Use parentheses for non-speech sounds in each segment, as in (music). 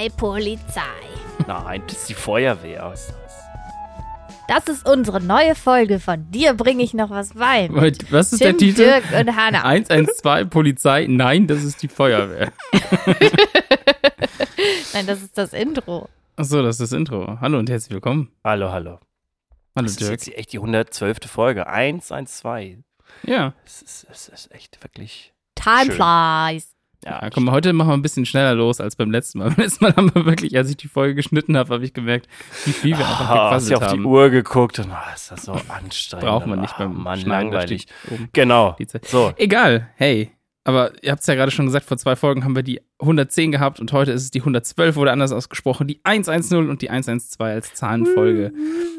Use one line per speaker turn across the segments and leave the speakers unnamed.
112 Polizei.
Nein, das ist die Feuerwehr.
Das ist unsere neue Folge von Dir bringe ich noch was bei.
Was ist
Tim,
der Titel?
Dirk und Hannah.
112 Polizei. Nein, das ist die Feuerwehr. (laughs)
Nein, das ist das Intro.
Achso, das ist das Intro. Hallo und herzlich willkommen.
Hallo, hallo.
Hallo
Das ist
Dirk.
jetzt echt die 112. Folge. 112.
Ja.
Es ist, es ist echt wirklich.
Time
Schön.
flies.
Ja,
ja, komm, heute machen wir ein bisschen schneller los als beim letzten Mal. (laughs) Beim letzten Mal haben wir wirklich, als ich die Folge geschnitten habe, habe ich gemerkt, wie viel wir einfach
Ah, hast du
gequasselt
auf die
haben.
Uhr geguckt und ah, ist das so anstrengend.
Braucht man nicht
Ah,
beim
Mann,
Schneiden,
langweilig. Genau. So,
Egal, hey. Aber ihr habt es ja gerade schon gesagt, vor zwei Folgen haben wir die 110 gehabt und heute ist es die 112, wurde anders ausgesprochen, die 110 und die 112 als Zahlenfolge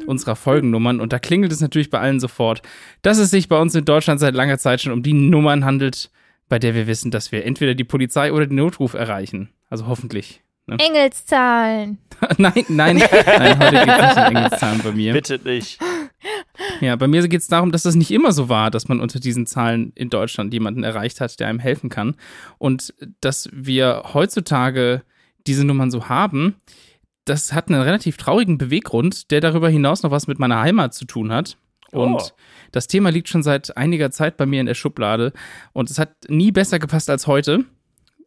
unserer Folgennummern. Und da klingelt es natürlich bei allen sofort, dass es sich bei uns in Deutschland seit langer Zeit schon um die Nummern handelt, bei der wir wissen, dass wir entweder die Polizei oder den Notruf erreichen. Also hoffentlich. Ne?
Engelszahlen. (laughs)
nein, nein, nein, heute geht es nicht um Engelszahlen bei mir.
bitte nicht.
Ja, bei mir geht es darum, dass das nicht immer so war, dass man unter diesen Zahlen in Deutschland jemanden erreicht hat, der einem helfen kann. Und dass wir heutzutage diese Nummern so haben, das hat einen relativ traurigen Beweggrund, der darüber hinaus noch was mit meiner Heimat zu tun hat. Und
Oh.
das Thema liegt schon seit einiger Zeit bei mir in der Schublade. Und es hat nie besser gepasst als heute.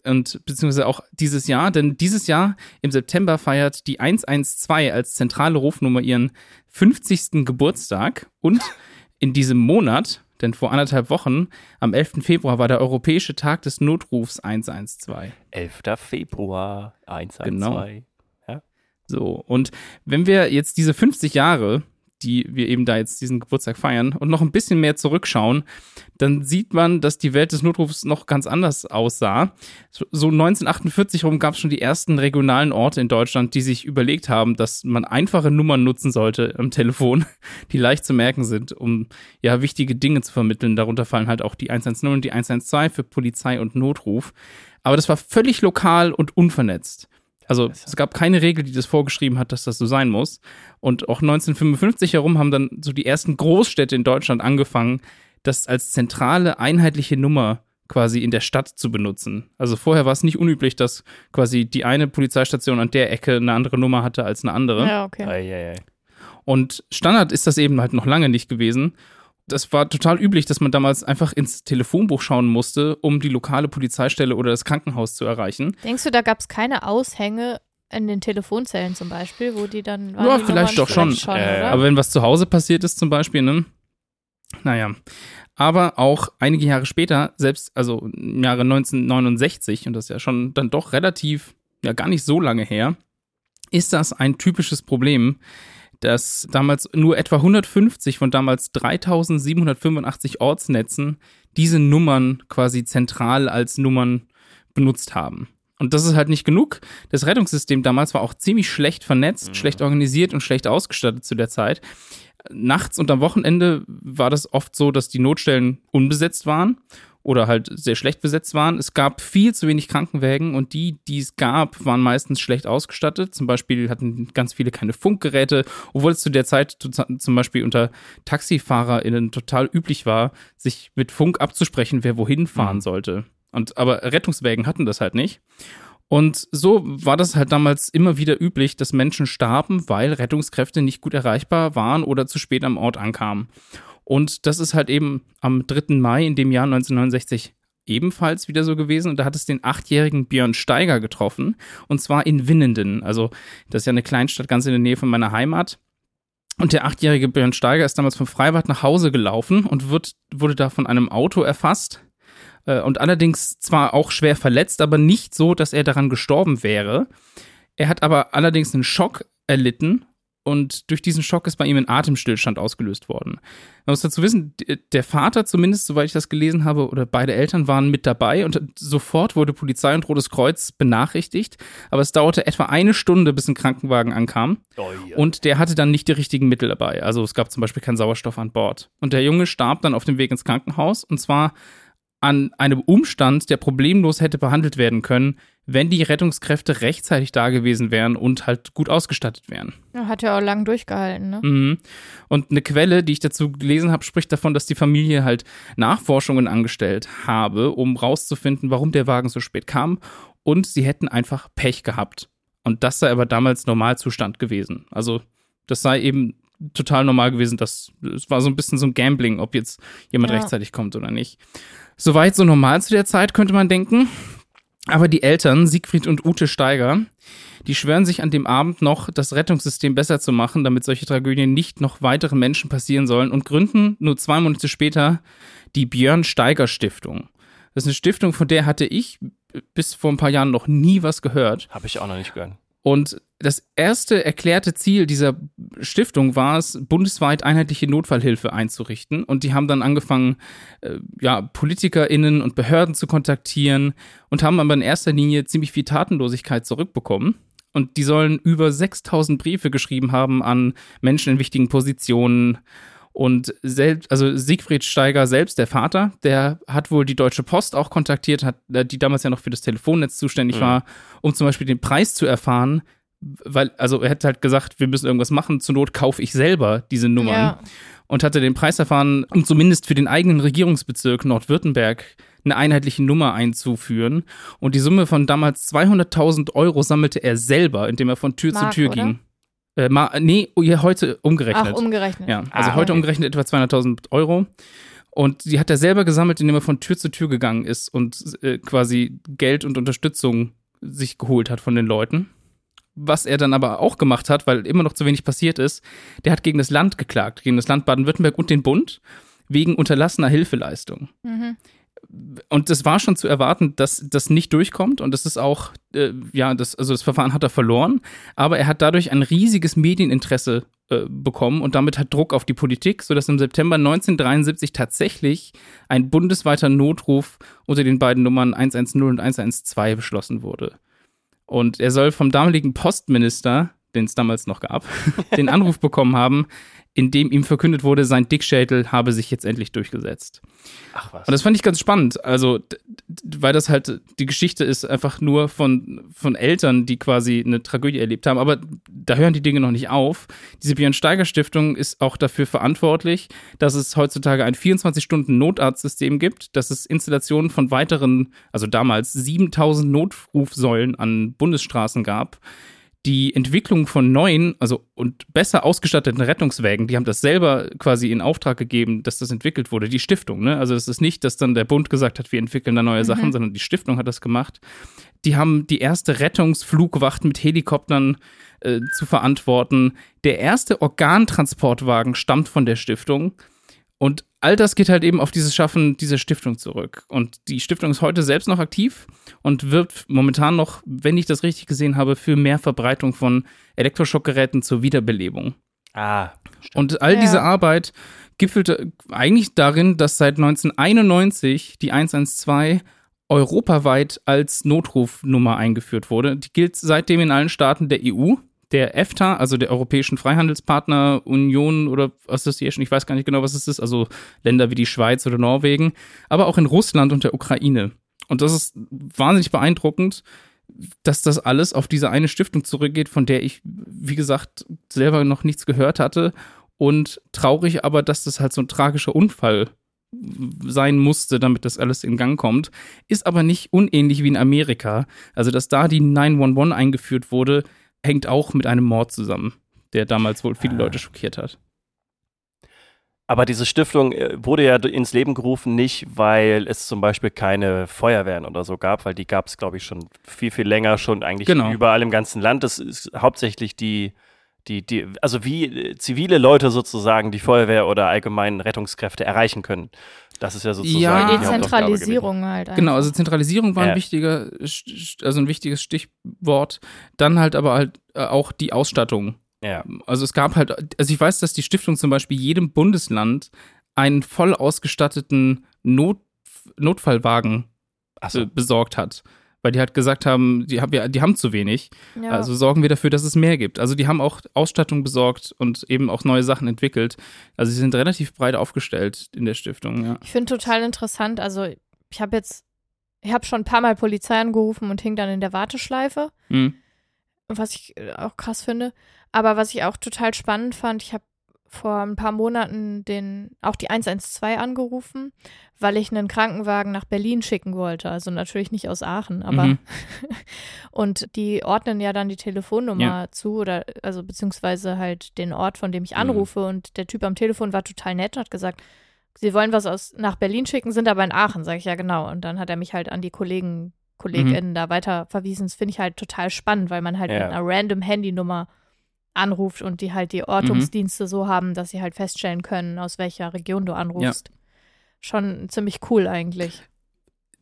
Und beziehungsweise auch dieses Jahr, denn dieses Jahr im September feiert die 112 als zentrale Rufnummer ihren 50. Geburtstag. Und (laughs) in diesem Monat, denn vor anderthalb Wochen, am 11. Februar, war der Europäische Tag des Notrufs 112.
11. Februar. 112.
Genau. So, und wenn wir jetzt diese 50 Jahre, die wir eben da jetzt diesen Geburtstag feiern, und noch ein bisschen mehr zurückschauen, dann sieht man, dass die Welt des Notrufs noch ganz anders aussah. So so 1948 rum gab es schon die ersten regionalen Orte in Deutschland, die sich überlegt haben, dass man einfache Nummern nutzen sollte am Telefon, (laughs) die leicht zu merken sind, um ja wichtige Dinge zu vermitteln. Darunter fallen halt auch die 110 und die 112 für Polizei und Notruf. Aber das war völlig lokal und unvernetzt. Also es gab keine Regel, die das vorgeschrieben hat, dass das so sein muss. Und auch 1955 herum haben dann so die ersten Großstädte in Deutschland angefangen, das als zentrale einheitliche Nummer quasi in der Stadt zu benutzen. Also vorher war es nicht unüblich, dass quasi die eine Polizeistation an der Ecke eine andere Nummer hatte als eine andere.
Ja, okay.
Ei, ei, ei.
Und Standard ist das eben halt noch lange nicht gewesen. Das war total üblich, dass man damals einfach ins Telefonbuch schauen musste, um die lokale Polizeistelle oder das Krankenhaus zu erreichen.
Denkst du, da gab es keine Aushänge in den Telefonzellen zum Beispiel, wo die dann. waren
Ja,
die
vielleicht doch schon.
schon
Äh?
Aber wenn was zu Hause passiert ist zum Beispiel, ne? Naja. Aber auch einige Jahre später, selbst also im Jahre 1969, und das ist ja schon dann doch relativ, ja gar nicht so lange her, ist das ein typisches Problem, dass damals nur etwa 150 von damals 3785 Ortsnetzen diese Nummern quasi zentral als Nummern benutzt haben. Und das ist halt nicht genug. Das Rettungssystem damals war auch ziemlich schlecht vernetzt, schlecht organisiert und schlecht ausgestattet zu der Zeit. Nachts und am Wochenende war das oft so, dass die Notstellen unbesetzt waren oder halt sehr schlecht besetzt waren. Es gab viel zu wenig Krankenwägen und die, die es gab, waren meistens schlecht ausgestattet. Zum Beispiel hatten ganz viele keine Funkgeräte, obwohl es zu der Zeit zu- zum Beispiel unter TaxifahrerInnen total üblich war, sich mit Funk abzusprechen, wer wohin fahren sollte. Und aber Rettungswägen hatten das halt nicht. Und so war das halt damals immer wieder üblich, dass Menschen starben, weil Rettungskräfte nicht gut erreichbar waren oder zu spät am Ort ankamen. Und das ist halt eben am 3. Mai in dem Jahr 1969 ebenfalls wieder so gewesen. Und da hat es den achtjährigen Björn Steiger getroffen. Und zwar in Winnenden. Also, das ist ja eine Kleinstadt ganz in der Nähe von meiner Heimat. Und der achtjährige Björn Steiger ist damals vom Freibad nach Hause gelaufen und wird, wurde da von einem Auto erfasst. Äh, Und allerdings zwar auch schwer verletzt, aber nicht so, dass er daran gestorben wäre. Er hat aber allerdings einen Schock erlitten und durch diesen Schock ist bei ihm ein Atemstillstand ausgelöst worden. Man muss dazu wissen, der Vater zumindest, soweit ich das gelesen habe, oder beide Eltern waren mit dabei und sofort wurde Polizei und Rotes Kreuz benachrichtigt. Aber es dauerte etwa eine Stunde, bis ein Krankenwagen ankam.
Oh, ja.
Und der hatte dann nicht die richtigen Mittel dabei. Also es gab zum Beispiel keinen Sauerstoff an Bord. Und der Junge starb dann auf dem Weg ins Krankenhaus und zwar an einem Umstand, der problemlos hätte behandelt werden können, wenn die Rettungskräfte rechtzeitig da gewesen wären und halt gut ausgestattet wären.
Hat ja auch lang durchgehalten, ne?
Mhm. Und eine Quelle, die ich dazu gelesen habe, spricht davon, dass die Familie halt Nachforschungen angestellt habe, um rauszufinden, warum der Wagen so spät kam. Und sie hätten einfach Pech gehabt. Und das sei aber damals Normalzustand gewesen. Also das sei eben total normal gewesen. Das, das war so ein bisschen so ein Gambling, ob jetzt jemand
Ja.
rechtzeitig kommt oder nicht. Soweit so normal zu der Zeit, könnte man denken. Aber die Eltern, Siegfried und Ute Steiger, die schwören sich an dem Abend noch, das Rettungssystem besser zu machen, damit solche Tragödien nicht noch weiteren Menschen passieren sollen und gründen nur zwei Monate später die Björn Steiger Stiftung. Das ist eine Stiftung, von der hatte ich bis vor ein paar Jahren noch nie was gehört.
Habe ich auch noch nicht gehört.
Und das erste erklärte Ziel dieser Stiftung war es, bundesweit einheitliche Notfallhilfe einzurichten. Und die haben dann angefangen, äh, ja, PolitikerInnen und Behörden zu kontaktieren und haben aber in erster Linie ziemlich viel Tatenlosigkeit zurückbekommen. Und die sollen über 6000 Briefe geschrieben haben an Menschen in wichtigen Positionen. Und selbst, also Siegfried Steiger selbst, der Vater, der hat wohl die Deutsche Post auch kontaktiert, hat, äh, die damals ja noch für das Telefonnetz zuständig
Mhm.
war, um zum Beispiel den Preis zu erfahren, weil, also er hat halt gesagt, wir müssen irgendwas machen, zur Not kaufe ich selber diese Nummern
Ja.
und hatte den Preis erfahren, um zumindest für den eigenen Regierungsbezirk Nordwürttemberg eine einheitliche Nummer einzuführen. Und die Summe von damals 200.000 Euro sammelte er selber, indem er von Tür
Mark,
zu Tür
oder?
ging. Äh, ma, nee, oh, heute umgerechnet.
Ach, umgerechnet.
Ja, also
Ah,
heute
okay.
umgerechnet etwa 200.000 Euro. Und die hat er selber gesammelt, indem er von Tür zu Tür gegangen ist und äh, quasi Geld und Unterstützung sich geholt hat von den Leuten. Was er dann aber auch gemacht hat, weil immer noch zu wenig passiert ist, der hat gegen das Land geklagt, gegen das Land Baden-Württemberg und den Bund wegen unterlassener Hilfeleistung.
Mhm.
Und das war schon zu erwarten, dass das nicht durchkommt. Und das ist auch, äh, ja, das, also das Verfahren hat er verloren. Aber er hat dadurch ein riesiges Medieninteresse äh, bekommen und damit hat Druck auf die Politik, sodass im September 1973 tatsächlich ein bundesweiter Notruf unter den beiden Nummern 110 und 112 beschlossen wurde. Und er soll vom damaligen Postminister, den es damals noch gab, (laughs) den Anruf bekommen haben, in dem ihm verkündet wurde, sein Dickschädel habe sich jetzt endlich durchgesetzt.
Ach was.
Und das fand ich ganz spannend. Also, weil das halt, die Geschichte ist einfach nur von, von Eltern, die quasi eine Tragödie erlebt haben. Aber da hören die Dinge noch nicht auf. Diese Björn Steiger Stiftung ist auch dafür verantwortlich, dass es heutzutage ein 24-Stunden-Notarztsystem gibt, dass es Installationen von weiteren, also damals 7000 Notrufsäulen an Bundesstraßen gab die Entwicklung von neuen, also und besser ausgestatteten Rettungswägen, die haben das selber quasi in Auftrag gegeben, dass das entwickelt wurde, die Stiftung, ne? Also es ist nicht, dass dann der Bund gesagt hat, wir entwickeln da neue Sachen, sondern die Stiftung hat das gemacht. Die haben die erste Rettungsflugwacht mit Helikoptern äh, zu verantworten. Der erste Organtransportwagen stammt von der Stiftung. Und all das geht halt eben auf dieses Schaffen dieser Stiftung zurück. Und die Stiftung ist heute selbst noch aktiv und wirbt momentan noch, wenn ich das richtig gesehen habe, für mehr Verbreitung von Elektroschockgeräten zur Wiederbelebung.
ah,
Und all
Ja.
diese Arbeit gipfelte eigentlich darin, dass seit 1991 die 112 europaweit als Notrufnummer eingeführt wurde. Die gilt seitdem in allen Staaten der EU, der EFTA, also der Europäischen Freihandelspartner Union oder Association, ich weiß gar nicht genau, was es ist, also Länder wie die Schweiz oder Norwegen, aber auch in Russland und der Ukraine. Und das ist wahnsinnig beeindruckend, dass das alles auf diese eine Stiftung zurückgeht, von der ich, wie gesagt, selber noch nichts gehört hatte. Und traurig aber, dass das halt so ein tragischer Unfall sein musste, damit das alles in Gang kommt. Ist aber nicht unähnlich wie in Amerika. Also, dass da die 911 eingeführt wurde, hängt auch mit einem Mord zusammen, der damals wohl viele
Ah.
Leute schockiert hat.
Aber diese Stiftung äh, wurde ja ins Leben gerufen, nicht weil es zum Beispiel keine Feuerwehren oder so gab, weil die gab es, glaube ich, schon viel, viel länger, schon eigentlich
Genau.
überall im ganzen Land. Das ist hauptsächlich die, die, die, also wie äh, zivile Leute sozusagen die Feuerwehr oder allgemeinen Rettungskräfte erreichen können. Das ist ja sozusagen
Ja.
die Hauptaufgabe
Dezentralisierung halt.
Genau,
einfach.
also Zentralisierung war
Ja.
ein wichtiger, also ein wichtiges Stichwort. Dann halt aber halt äh, auch die Ausstattung.
Ja.
Also es gab halt, also ich weiß, dass die Stiftung zum Beispiel jedem Bundesland einen voll ausgestatteten Not, Notfallwagen äh, besorgt hat. Weil die halt gesagt haben, die haben, ja, die haben zu wenig.
ja.
Also sorgen wir dafür, dass es mehr gibt. Also die haben auch Ausstattung besorgt und eben auch neue Sachen entwickelt. Also sie sind relativ breit aufgestellt in der Stiftung, ja.
Ich finde total interessant. Also, ich habe jetzt, ich habe schon ein paar Mal Polizei angerufen und hing dann in der Warteschleife,
Hm.
was ich äh, auch krass finde. Aber was ich auch total spannend fand, ich habe vor ein paar Monaten den, auch die 112 angerufen, weil ich einen Krankenwagen nach Berlin schicken wollte. Also natürlich nicht aus Aachen, aber
Mhm. (laughs)
und die ordnen ja dann die Telefonnummer
Ja.
zu oder also beziehungsweise halt den Ort, von dem ich
Mhm.
anrufe. Und der Typ am Telefon war total nett und hat gesagt, sie wollen was aus nach Berlin schicken, sind aber in Aachen, sage ich ja genau. Und dann hat er mich halt an die Kollegen, KollegInnen da weiter verwiesen. Das finde ich halt total spannend, weil man halt
Ja.
mit einer random Handynummer anruft und die halt die
Mhm.
Ortungsdienste so haben, dass sie halt feststellen können, aus welcher Region du anrufst. Schon ziemlich cool eigentlich.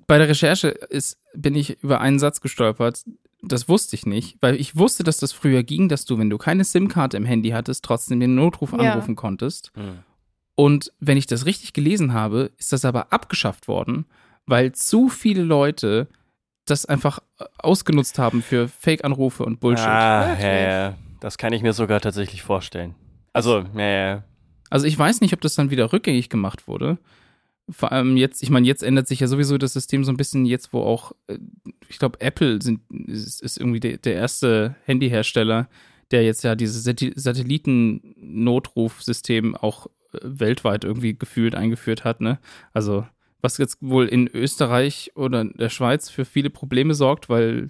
Bei der Recherche ist, bin ich über einen Satz gestolpert. Das wusste ich nicht, weil ich wusste, dass das früher ging, dass du, wenn du keine SIM-Karte im Handy hattest, trotzdem den Notruf
Ja.
anrufen konntest.
Hm.
Und wenn ich das richtig gelesen habe, ist das aber abgeschafft worden, weil zu viele Leute das einfach äh, ausgenutzt haben für Fake-Anrufe und Bullshit.
Ah, ja, ja. Das kann ich mir sogar tatsächlich vorstellen. Also, ja.
Also ich weiß nicht, ob das dann wieder rückgängig gemacht wurde. Vor allem jetzt, ich meine, jetzt ändert sich ja sowieso das System so ein bisschen jetzt, wo auch, äh, ich glaube, Apple sind, ist, ist irgendwie der, der erste Handyhersteller, der jetzt ja dieses Satelliten-Notrufsystem auch äh, weltweit irgendwie gefühlt eingeführt hat, ne? Also, was jetzt wohl in Österreich oder der Schweiz für viele Probleme sorgt, weil,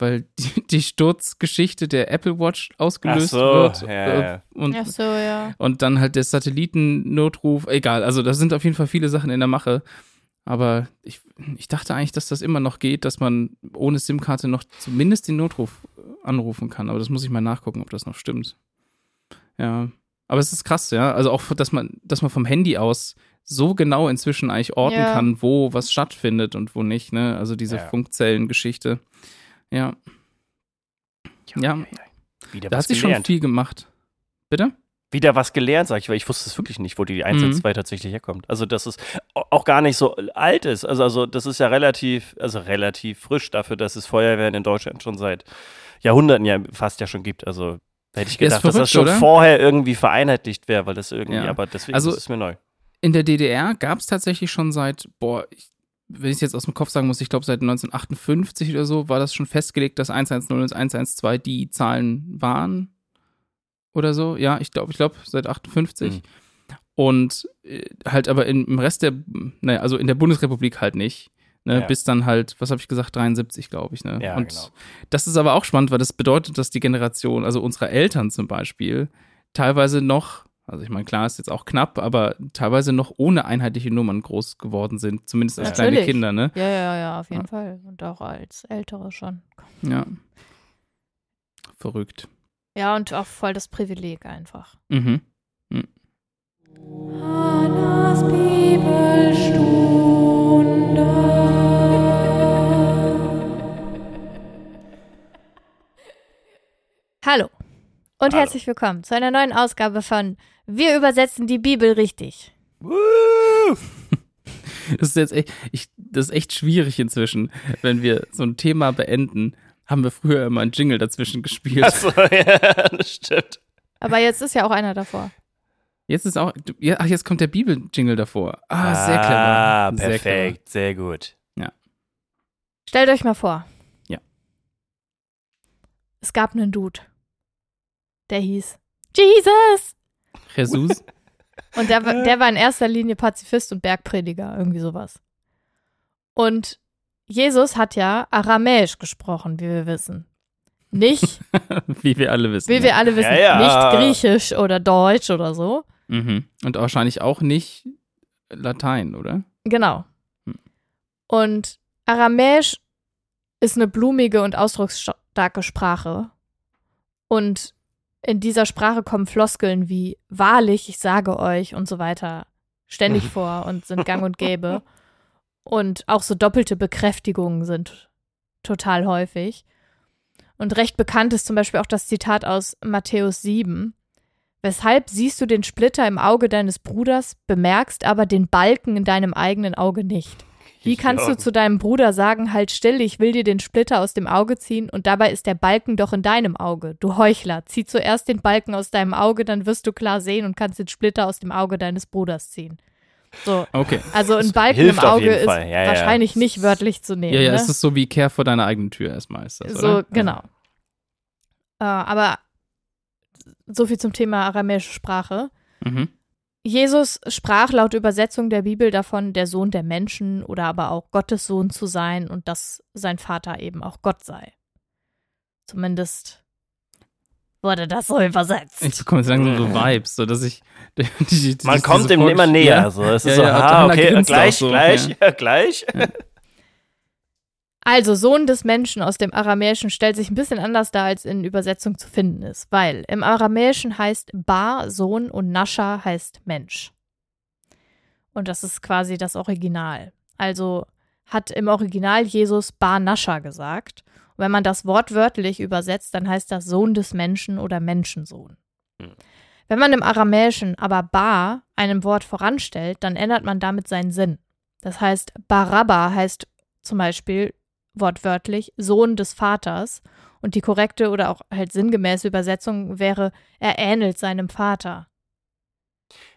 weil die, die Sturzgeschichte der Apple Watch ausgelöst
Ach so,
wird.
ja,
äh. Und
Ach so, ja.
und dann halt der Satellitennotruf, egal, also da sind auf jeden Fall viele Sachen in der Mache. Aber ich, ich dachte eigentlich, dass das immer noch geht, dass man ohne SIM-Karte noch zumindest den Notruf äh, anrufen kann. Aber das muss ich mal nachgucken, ob das noch stimmt. Ja. Aber es ist krass, ja. Also auch, dass man, dass man vom Handy aus so genau inzwischen eigentlich orten
Ja.
kann, wo was stattfindet und wo nicht, ne? Also diese
Ja.
Funkzellengeschichte. Ja, Ja.
Wieder
da
was
hat sich schon viel gemacht. Bitte?
Wieder was gelernt, sag ich, weil ich wusste es wirklich nicht, wo die 112
Mhm.
tatsächlich herkommt. Also, dass es au- auch gar nicht so alt ist. Also, also, das ist ja relativ, also relativ frisch dafür, dass es Feuerwehren in Deutschland schon seit Jahrhunderten ja fast ja schon gibt. Also, hätte ich
Ja,
gedacht, dass das
verrückt,
schon
oder?
vorher irgendwie vereinheitlicht wäre, weil das irgendwie,
Ja.
aber deswegen
Also-
ist es mir neu.
in der DDR gab es tatsächlich schon seit, boah, ich, wenn ich es jetzt aus dem Kopf sagen muss, ich glaube seit 1958 oder so, war das schon festgelegt, dass 110 und 112 die Zahlen waren. Oder so. Ja, ich glaube, ich glaube, seit 58.
Mhm.
Und äh, halt aber in, im Rest der, naja, also in der Bundesrepublik halt nicht. Ne,
Ja.
Bis dann halt, was habe ich gesagt, 73, glaube ich. Ne?
Ja,
und
genau.
das ist aber auch spannend, weil das bedeutet, dass die Generation, also unsere Eltern zum Beispiel, teilweise noch, also ich meine, klar ist jetzt auch knapp, aber teilweise noch ohne einheitliche Nummern groß geworden sind, zumindest als kleine
Natürlich.
Kinder, ne?
Ja, ja, ja, auf jeden
Ja.
Fall. Und auch als Ältere schon.
Ja. Verrückt.
Ja, und auch voll das Privileg einfach.
Mhm.
Hannas Bibelstunde.
Hallo und
Hallo.
herzlich willkommen zu einer neuen Ausgabe von Wir übersetzen die Bibel richtig. (laughs)
Das ist jetzt echt, ich, das ist echt schwierig inzwischen, wenn wir so ein Thema beenden. Haben wir früher immer einen Jingle dazwischen gespielt.
Achso, (laughs) ja, das stimmt.
Aber jetzt ist ja auch einer davor.
Jetzt ist auch, ja, ach, jetzt kommt der Bibel-Jingle davor. Ah, sehr clever.
Ah,
Sehr
perfekt, sehr gut.
Stellt euch mal vor.
Ja.
Es gab einen Dude. Der hieß Jesus.
Jesus. (laughs)
Und der, war- der war in erster Linie Pazifist und Bergprediger, irgendwie sowas. Und Jesus hat ja Aramäisch gesprochen, wie wir wissen. Nicht, (laughs)
Wie wir alle wissen.
wie wir alle wissen,
Ja, ja.
nicht Griechisch oder Deutsch oder so.
Mhm. Und wahrscheinlich auch nicht Latein, oder?
Genau.
Hm.
Und Aramäisch ist eine blumige und ausdrucksstarke Sprache. Und in dieser Sprache kommen Floskeln wie wahrlich, ich sage euch und so weiter ständig vor und sind gang und gäbe. (laughs) Und auch so doppelte Bekräftigungen sind total häufig. Und recht bekannt ist zum Beispiel auch das Zitat aus Matthäus 7. Weshalb siehst du den Splitter im Auge deines Bruders, bemerkst aber den Balken in deinem eigenen Auge nicht? Wie kannst
Ja.
du zu deinem Bruder sagen, halt still, ich will dir den Splitter aus dem Auge ziehen und dabei ist der Balken doch in deinem Auge? Du Heuchler, zieh zuerst den Balken aus deinem Auge, dann wirst du klar sehen und kannst den Splitter aus dem Auge deines Bruders ziehen. So,
Okay.
also ein Balken
hilft
im Auge ist
ja.
wahrscheinlich nicht wörtlich zu nehmen.
Ja, ja,
ne?
es ist so wie Kehr vor deiner eigenen Tür erstmal ist das,
So,
oder?
genau. Äh, aber so viel zum Thema aramäische Sprache.
Mhm.
Jesus sprach laut Übersetzung der Bibel davon, der Sohn der Menschen oder aber auch Gottes Sohn zu sein und dass sein Vater eben auch Gott sei. Zumindest wurde das so übersetzt.
Ich bekomme jetzt langsam so Vibes, so dass ich. (laughs) Die, die, die,
Man kommt dem immer näher.
Ja.
So. Es
Ja,
ist so,
ja,
ah, okay, gleich,
so,
gleich,
ja. (laughs)
ja, gleich.
Also Sohn des Menschen aus dem Aramäischen stellt sich ein bisschen anders dar, als in Übersetzung zu finden ist, weil im Aramäischen heißt Bar Sohn und Nascha heißt Mensch. Und das ist quasi das Original. Also hat im Original Jesus Bar Nascha gesagt. Und wenn man das wortwörtlich übersetzt, dann heißt das Sohn des Menschen oder Menschensohn.
Hm.
Wenn man im Aramäischen aber Bar einem Wort voranstellt, dann ändert man damit seinen Sinn. Das heißt, Barabba heißt zum Beispiel wortwörtlich Sohn des Vaters und die korrekte oder auch halt sinngemäße Übersetzung wäre, er ähnelt seinem Vater.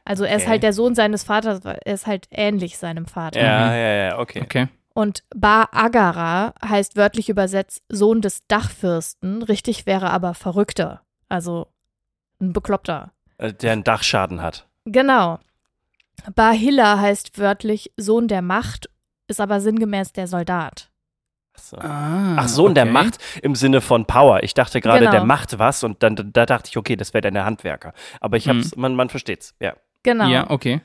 Also er ist
Okay.
halt der Sohn seines Vaters, er ist halt ähnlich seinem Vater.
Ja, ja, ja, okay.
Okay.
Und Bar Agara heißt wörtlich übersetzt Sohn des Dachfürsten, richtig wäre aber Verrückter, also ein Bekloppter.
Äh, Der einen Dachschaden hat.
Genau. Bar Hilla heißt wörtlich Sohn der Macht, ist aber sinngemäß der Soldat.
So.
Ah,
Ach, Sohn der
okay.
Macht im Sinne von Power. Ich dachte gerade,
Genau.
der macht was und dann da dachte ich, okay, das wäre dann der Handwerker. Aber ich hab's, man, man versteht's, ja.
Genau.
Ja, okay.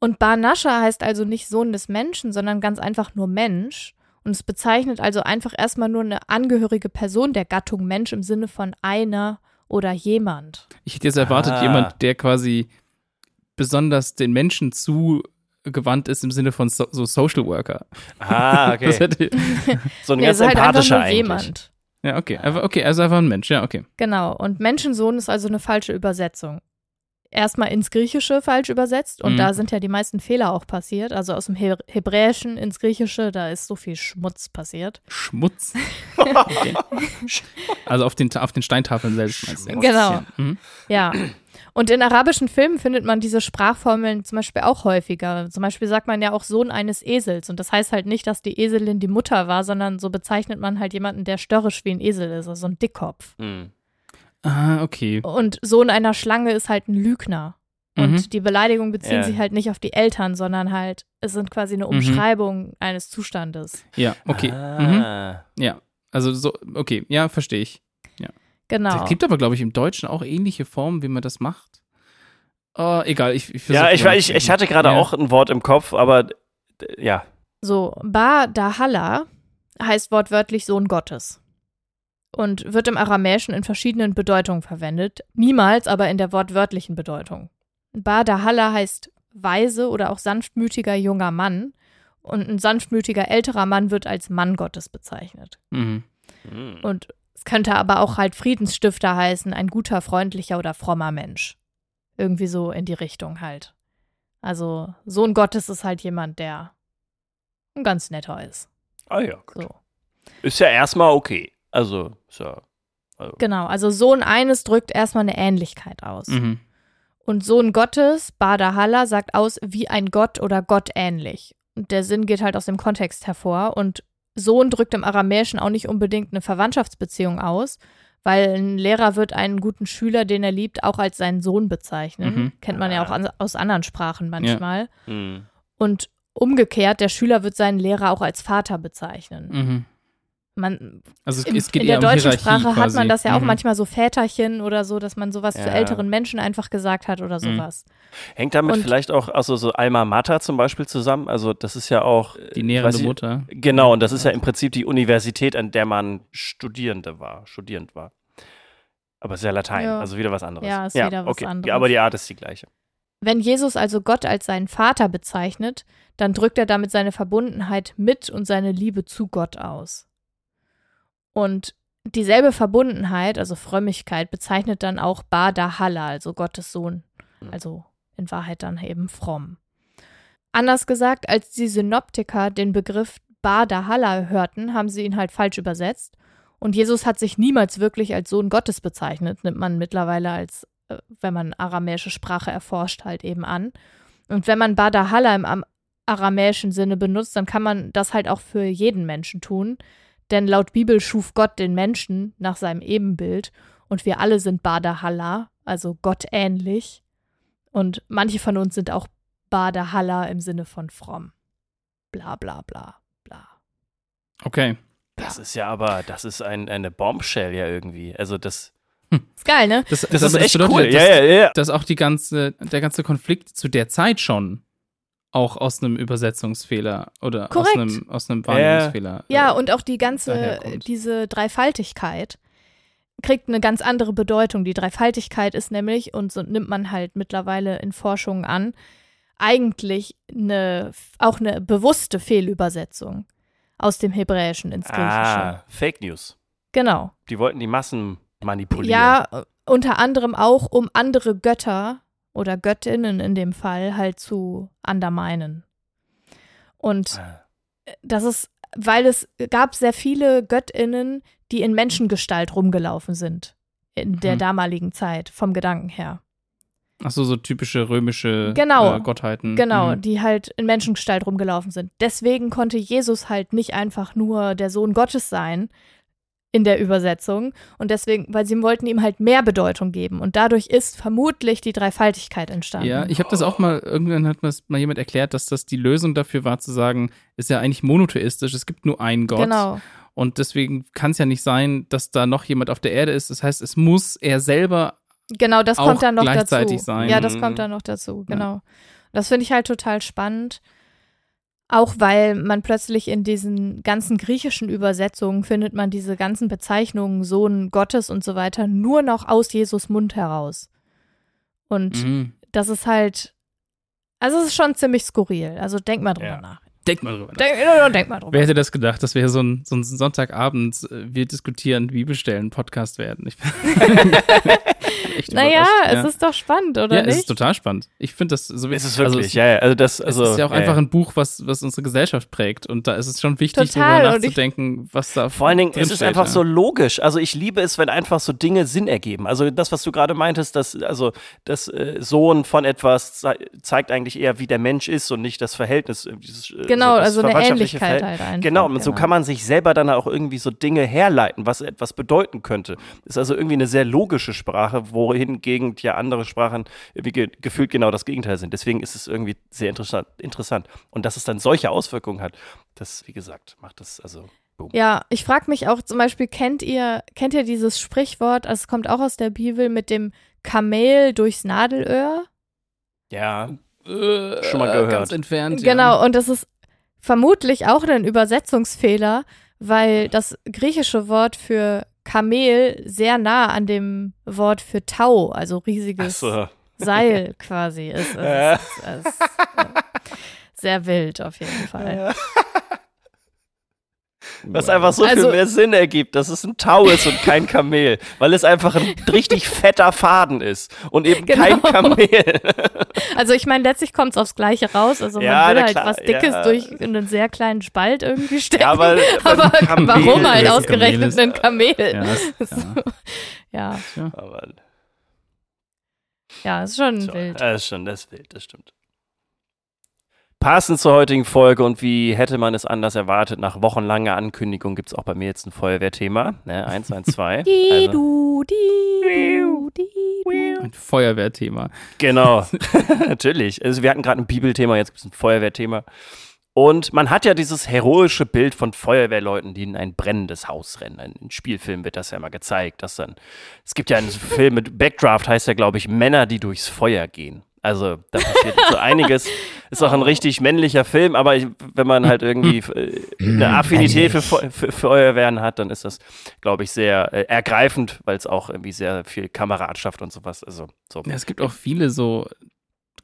Und Bar Nascha heißt also nicht Sohn des Menschen, sondern ganz einfach nur Mensch. Und es bezeichnet also einfach erstmal nur eine angehörige Person der Gattung Mensch im Sinne von einer oder jemand.
Ich hätte jetzt erwartet,
Ah.
jemand, der quasi besonders den Menschen zugewandt ist im Sinne von so, so Social Worker.
Ah, (laughs) okay.
hätte,
So ein
Nee,
ganz
ist halt einfach
empathischer
nur
eigentlich.
jemand.
ja, okay. Einfach, okay, also einfach ein Mensch, ja, okay.
Genau. Und Menschensohn ist also eine falsche Übersetzung. Erstmal ins Griechische falsch übersetzt und
Mhm.
da sind ja die meisten Fehler auch passiert. Also aus dem He Hebräischen ins Griechische, da ist so viel Schmutz passiert.
Schmutz. (laughs) Okay. Also auf den, auf den Steintafeln selbst.
Genau.
Ja. Mhm.
Ja. Und in arabischen Filmen findet man diese Sprachformeln zum Beispiel auch häufiger. Zum Beispiel sagt man ja auch Sohn eines Esels. Und das heißt halt nicht, dass die Eselin die Mutter war, sondern so bezeichnet man halt jemanden, der störrisch wie ein Esel ist, also ein Dickkopf.
Hm.
Ah, okay.
Und Sohn einer Schlange ist halt ein Lügner. Und
Mhm.
die Beleidigungen beziehen
Ja.
sich halt nicht auf die Eltern, sondern halt, es sind quasi eine
Mhm.
Umschreibung eines Zustandes.
Ja, okay. Mhm.
Ah.
Ja, also so, okay, ja, verstehe ich.
Genau.
Es gibt aber, glaube ich, im Deutschen auch ähnliche Formen, wie man das macht. Oh, egal, ich, ich
Ja, ich,
mal.
ich, ich hatte gerade
Ja.
auch ein Wort im Kopf, aber ja.
So, Ba Dahalla heißt wortwörtlich Sohn Gottes und wird im Aramäischen in verschiedenen Bedeutungen verwendet, niemals aber in der wortwörtlichen Bedeutung. Ba Dahalla heißt weise oder auch sanftmütiger junger Mann und ein sanftmütiger älterer Mann wird als Mann Gottes bezeichnet.
Mhm.
Hm.
Und es könnte aber auch halt Friedensstifter heißen, ein guter, freundlicher oder frommer Mensch. Irgendwie so in die Richtung halt. Also Sohn Gottes ist halt jemand, der ein ganz netter ist.
Ah ja, gut.
So.
Ist ja erstmal okay. Also, ist ja.
Genau, also Sohn eines drückt erstmal eine Ähnlichkeit aus.
Mhm.
Und Sohn Gottes, Badahalla, sagt aus wie ein Gott oder Gott ähnlich. Und der Sinn geht halt aus dem Kontext hervor. Und Sohn drückt im Aramäischen auch nicht unbedingt eine Verwandtschaftsbeziehung aus, weil ein Lehrer wird einen guten Schüler, den er liebt, auch als seinen Sohn bezeichnen.
Mhm.
Kennt man ja auch an, aus anderen Sprachen manchmal.
Hm.
Und umgekehrt, der Schüler wird seinen Lehrer auch als Vater bezeichnen.
Mhm.
Man,
Also es,
Im,
es geht
in der
um
deutschen
Hierarchie
Sprache hat
quasi.
man das ja auch
Mhm.
manchmal so Väterchen oder so, dass man sowas zu
Ja.
älteren Menschen einfach gesagt hat oder
Mhm.
sowas.
Hängt damit
Und-
vielleicht auch also so Alma Mater zum Beispiel zusammen? Also, das ist ja auch. äh,
Die
ich-
Mutter.
Genau, und das ist ja im Prinzip die Universität, an der man Studierende war, studierend war. Aber es ist ja Latein,
Ja.
also wieder was anderes.
Ja, ist wieder was
okay.
anderes.
Ja, aber die Art ist die gleiche.
Wenn Jesus also Gott als seinen Vater bezeichnet, dann drückt er damit seine Verbundenheit mit und seine Liebe zu Gott aus. Und dieselbe Verbundenheit, also Frömmigkeit, bezeichnet dann auch Badahalla, also Gottes Sohn.
Mhm.
Also in Wahrheit dann eben fromm. Anders gesagt, als die Synoptiker den Begriff Badahalla hörten, haben sie ihn halt falsch übersetzt. Und Jesus hat sich niemals wirklich als Sohn Gottes bezeichnet, nimmt man mittlerweile als, äh, wenn man aramäische Sprache erforscht, halt eben an. Und wenn man Badahalla im am- aramäischen Sinne benutzt, dann kann man das halt auch für jeden Menschen tun. Denn laut Bibel schuf Gott den Menschen nach seinem Ebenbild und wir alle sind Badahalla, also Gott ähnlich. Und manche von uns sind auch Badehaller im Sinne von fromm. Bla bla bla bla.
Okay.
Das ist ja aber, das ist ein, eine Bombshell ja irgendwie. Also das,
Ist geil, ne?
Das,
das,
aber
ist echt
bedeutet
cool.
ja,
Ja,
dass,
ja, ja.
dass auch die ganze, der ganze Konflikt zu der Zeit schon auch aus einem Übersetzungsfehler oder aus
Korrekt.
einem, aus einem Wahrnehmungsfehler.
Ja,
äh,
und auch die ganze, diese Dreifaltigkeit kriegt eine ganz andere Bedeutung. Die Dreifaltigkeit ist nämlich, und so nimmt man halt mittlerweile in Forschungen an, eigentlich eine, auch eine bewusste Fehlübersetzung aus dem Hebräischen ins Griechische.
Ah, Fake News.
Genau.
Die wollten die Massen manipulieren.
Ja, äh, unter anderem auch, um andere Götter oder Göttinnen in dem Fall halt zu underminen. Und
Ah.
das ist, weil es gab sehr viele Göttinnen, die in Menschengestalt rumgelaufen sind in der
Mhm.
damaligen Zeit, vom Gedanken her.
Ach so, so typische römische
Genau.
äh, Gottheiten.
Genau,
Mhm.
die halt in Menschengestalt rumgelaufen sind. Deswegen konnte Jesus halt nicht einfach nur der Sohn Gottes sein in der Übersetzung. Und deswegen, weil sie wollten ihm halt mehr Bedeutung geben. Und dadurch ist vermutlich die Dreifaltigkeit entstanden.
Ja, ich habe das auch mal, irgendwann hat mir das mal jemand erklärt, dass das die Lösung dafür war, zu sagen, ist ja eigentlich monotheistisch, es gibt nur einen Gott.
Genau.
Und deswegen kann es ja nicht sein, dass da noch jemand auf der Erde ist. Das heißt, es muss er selber
Genau, das kommt dann noch
gleichzeitig
dazu.
sein.
Ja, das kommt dann noch dazu,
Ja.
genau. Das finde ich halt total spannend. Auch weil man plötzlich in diesen ganzen griechischen Übersetzungen findet man diese ganzen Bezeichnungen Sohn Gottes und so weiter nur noch aus Jesus Mund heraus. Und
Mhm.
das ist halt, also es ist schon ziemlich skurril. Also denk mal drüber
Ja.
nach.
Denk mal drüber. nach.
Denk, denk mal drüber.
Wer hätte das gedacht, dass wir so ein, so ein Sonntagabend, äh, wir diskutieren, Bibelstellen, Podcast werden? Ich (laughs) echt
naja,
überrascht,
es
ja.
ist doch spannend, oder
ja,
nicht?
es ist total spannend. Ich finde das so
Es ist
also
wirklich,
es,
ja, ja. Also das, also,
es ist ja auch
ja,
einfach
ja.
ein Buch, was, was unsere Gesellschaft prägt. Und da ist es schon wichtig,
Total,
darüber
und ich-
nachzudenken, was da
Vor allen Dingen, es ist einfach
ja.
so logisch. Also ich liebe es, wenn einfach so Dinge Sinn ergeben. Also das, was du gerade meintest, dass also das äh, Sohn von etwas zei zeigt eigentlich eher, wie der Mensch ist und nicht das Verhältnis. äh, Dieses, äh,
genau,
so
also eine Ähnlichkeit
Verhält-
halt einfach.
Genau, und so kann man sich selber dann auch irgendwie so Dinge herleiten, was etwas bedeuten könnte. Ist also irgendwie eine sehr logische Sprache, wohingegen ja andere Sprachen ge gefühlt genau das Gegenteil sind. Deswegen ist es irgendwie sehr interessant, interessant. Und dass es dann solche Auswirkungen hat, das, wie gesagt, macht das also. Boom.
Ja, ich frage mich auch zum Beispiel, kennt ihr, kennt ihr dieses Sprichwort, also es kommt auch aus der Bibel, mit dem Kamel durchs Nadelöhr?
Ja,
Äh,
Schon mal gehört.
Ganz entfernt. ja.
Genau, und das ist vermutlich auch ein Übersetzungsfehler, weil das griechische Wort für Kamel sehr nah an dem Wort für Tau, also riesiges
so.
Seil (laughs) quasi ist. Ist, ist äh, sehr wild auf jeden Fall.
Was einfach so
Also-
viel mehr Sinn ergibt, dass es ein Tau ist und kein Kamel, weil es einfach ein richtig fetter Faden ist und eben (laughs) kein
Genau.
Kamel. (laughs)
Also ich meine, letztlich kommt es aufs Gleiche raus. Also
Ja,
man will
na
halt
klar,
was Dickes
ja.
durch einen sehr kleinen Spalt irgendwie stecken.
Ja, aber, (laughs)
aber
Kamel
warum halt
ist-
ausgerechnet
Kamel
ein Kamel?
Ja, das, ja.
Ja,
aber
ja, ist schon
so,
wild.
das ist schon, das ist wild, das stimmt. Passend zur heutigen Folge und wie hätte man es anders erwartet, nach wochenlanger Ankündigung gibt es auch bei mir jetzt ein Feuerwehrthema, ne, 112. (laughs)
Die,
also,
du, die, du, die, du.
Ein Feuerwehrthema.
Genau, (laughs) (laughs) natürlich. Also wir hatten gerade ein Bibelthema, jetzt gibt es ein Feuerwehrthema. Und man hat ja dieses heroische Bild von Feuerwehrleuten, die in ein brennendes Haus rennen. In Spielfilmen wird das ja mal gezeigt, dass dann. Es gibt ja einen Film mit Backdraft, heißt ja, glaube ich, Männer, die durchs Feuer gehen. Also da passiert so einiges. (laughs) Ist auch ein richtig männlicher Film, aber ich, wenn man halt irgendwie äh, eine Affinität für, für Feuerwehren hat, dann ist das, glaube ich, sehr äh, ergreifend, weil es auch irgendwie sehr viel Kameradschaft und sowas. Also so.
Ja, es gibt auch viele so